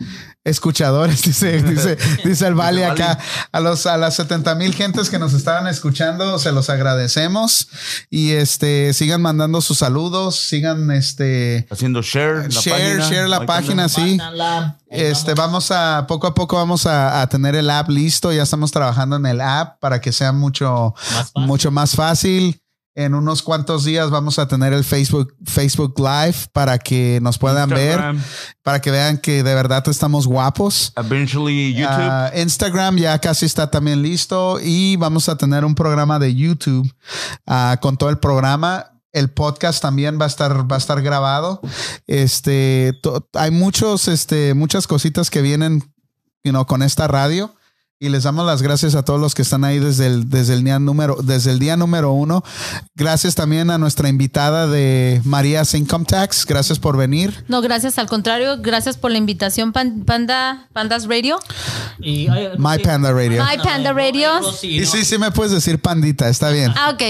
escuchadores, dice, dice, dice el Vale acá. A los a las 70 mil gentes que nos estaban escuchando, se los agradecemos. Y este sigan mandando sus saludos, sigan este Haciendo share. la share, página. share la página, sí. Este, vamos a poco a poco vamos a, a tener el app listo. Ya estamos trabajando en el app para que sea mucho, Más fácil. mucho más fácil. En unos cuantos días vamos a tener el Facebook, Facebook Live para que nos puedan Instagram, ver, para que vean que de verdad estamos guapos. Eventually YouTube. Ah, Instagram ya casi está también listo y vamos a tener un programa de YouTube ah, con todo el programa. El podcast también va a estar, va a estar grabado. Este, to- hay muchos, este, muchas cositas que vienen, you know, con esta radio. Y les damos las gracias a todos los que están ahí desde el, desde el día número, desde el día número uno. Gracias también a nuestra invitada de María's Income Tax. Gracias por venir. No, gracias, al contrario, gracias por la invitación, Pan- Panda, Pandas Radio. Y, ay, My sí. Panda Radio. My Panda Radio. Y no. sí, sí me puedes decir pandita, está bien. Ah, ok,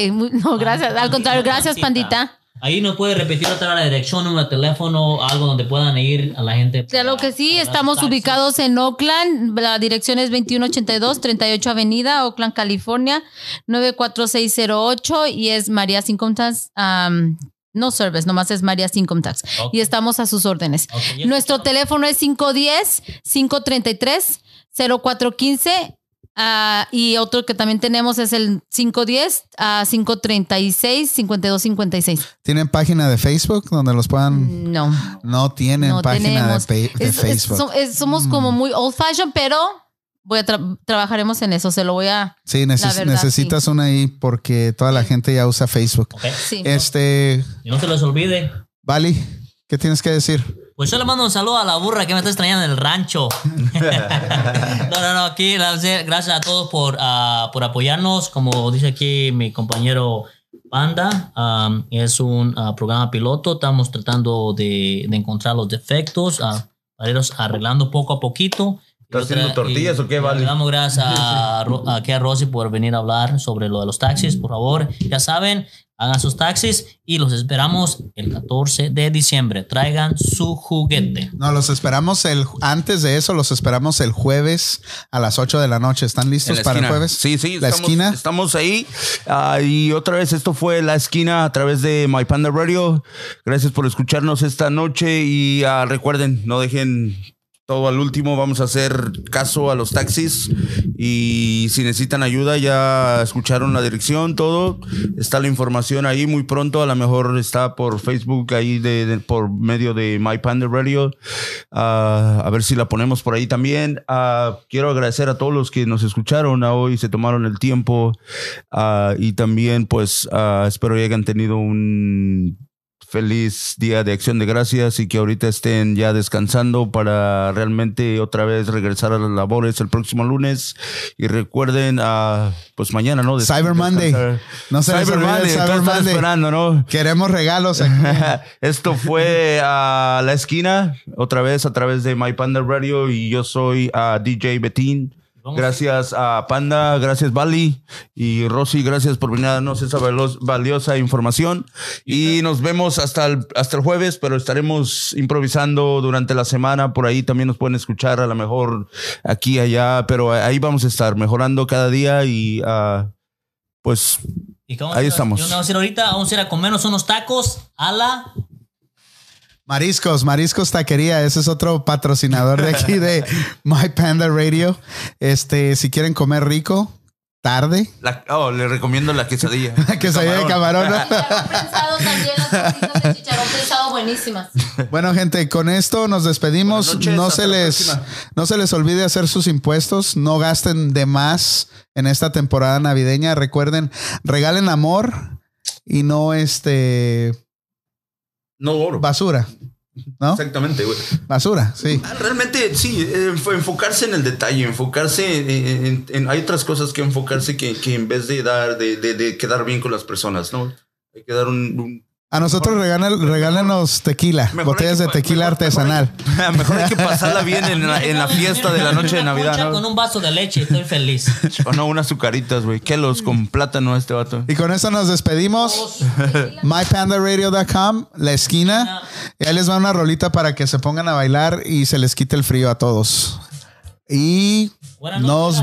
no, gracias, al contrario, gracias, Pandita. Ahí nos puede repetir otra la dirección, de teléfono, algo donde puedan ir a la gente. Claro para- que sí, estamos taxis. ubicados en Oakland, la dirección es 2182 38 Avenida, Oakland, California, 94608 y es María Income Tax, um, no service, nomás es María Income Tax. Y estamos a sus órdenes. Nuestro teléfono es 510-533-0415 ah, y otro que también tenemos es el 510-536-5256. ¿Tienen página de Facebook donde los puedan? No. No tienen No página de, es- Facebook. es- somos como muy old fashion, pero voy a tra- trabajaremos en eso. Se lo voy a. sí, neces- la verdad, necesitas una ahí porque toda la gente ya usa Facebook. Ok. Sí. Este, Y no se les olvide. Vali, ¿qué tienes que decir? Pues yo le mando un saludo a la burra que me está extrañando en el rancho. no, no, no, aquí gracias a todos por, ah, por apoyarnos. Como dice aquí mi compañero Panda, am, es un ah, programa piloto. Estamos tratando de, de encontrar los defectos, ah, para irlos arreglando poco a poquito. ¿Estás haciendo tortillas y- o qué, Vale? Le damos gracias a, aquí a Rosy por venir a hablar sobre lo de los taxis. Por favor, ya saben, hagan sus taxis y los esperamos el 14 de diciembre. Traigan su juguete. No, los esperamos el antes de eso, los esperamos el jueves a las 8 de la noche. ¿Están listos para el jueves? Sí, sí. La estamos, esquina. Estamos ahí. Ah, y otra vez, esto fue La Esquina a través de My Panda Radio. Gracias por escucharnos esta noche. Y ah, recuerden, no dejen todo al último. Vamos a hacer caso a los taxis. Y si necesitan ayuda, ya escucharon la dirección, todo. Está la información ahí muy pronto. A lo mejor está por Facebook ahí de, por medio de My Panda Radio. Ah, a ver si la ponemos por ahí también. Ah, quiero agradecer a todos los que nos escucharon a hoy, se tomaron el tiempo. Ah, y también, pues, espero que hayan tenido un feliz día de acción de gracias y que ahorita estén ya descansando para realmente otra vez regresar a las labores el próximo lunes. Y recuerden, ah, pues mañana, ¿no? Cyber Monday. No se Cyber Monday, Cyber Monday. esperando, ¿no? Queremos regalos aquí. Esto fue a la esquina, otra vez a través de My Panda Radio y yo soy a DJ Betín. Gracias a Panda, gracias Bali y Rosy, gracias por venir a darnos esa valiosa información. Y nos vemos hasta el, hasta el jueves, pero estaremos improvisando durante la semana. Por ahí también nos pueden escuchar a lo mejor aquí, allá, pero ahí vamos a estar mejorando cada día y ah, pues ¿Y Ahí estamos. ¿Qué Vamos a hacer ahorita, vamos a ir a comernos unos tacos a la... Mariscos, Mariscos Taquería, ese es otro patrocinador de aquí de My Panda Radio. Este, si quieren comer rico, tarde, la- oh, le recomiendo la quesadilla. que se de camarón. Bueno, gente, con esto nos despedimos. Noches, no se la les no se les olvide hacer sus impuestos, no gasten de más en esta temporada navideña. Recuerden, regalen amor y no este No oro. basura, ¿no? Exactamente, güey. Basura, sí. Ah, Realmente, sí, eh, enfo- enfocarse en el detalle, enfocarse en, en- en- Hay otras cosas que enfocarse que, que en vez de dar, de, de- de quedar bien con las personas, ¿no? Hay que dar un... un- A nosotros regalan, regálenos tequila, Mejor botellas de tequila mejor- artesanal. Mejor hay, mejor hay que pasarla bien en la, en la fiesta de la noche de Navidad, concha Con ¿no? un vaso de leche, estoy feliz. O no, unas azucaritas, güey. Kelos con plátano este vato. Y con eso nos despedimos. MyPandaRadio.com, la esquina. Y ahí les va una rolita para que se pongan a bailar y se les quite el frío a todos. Y nos vamos.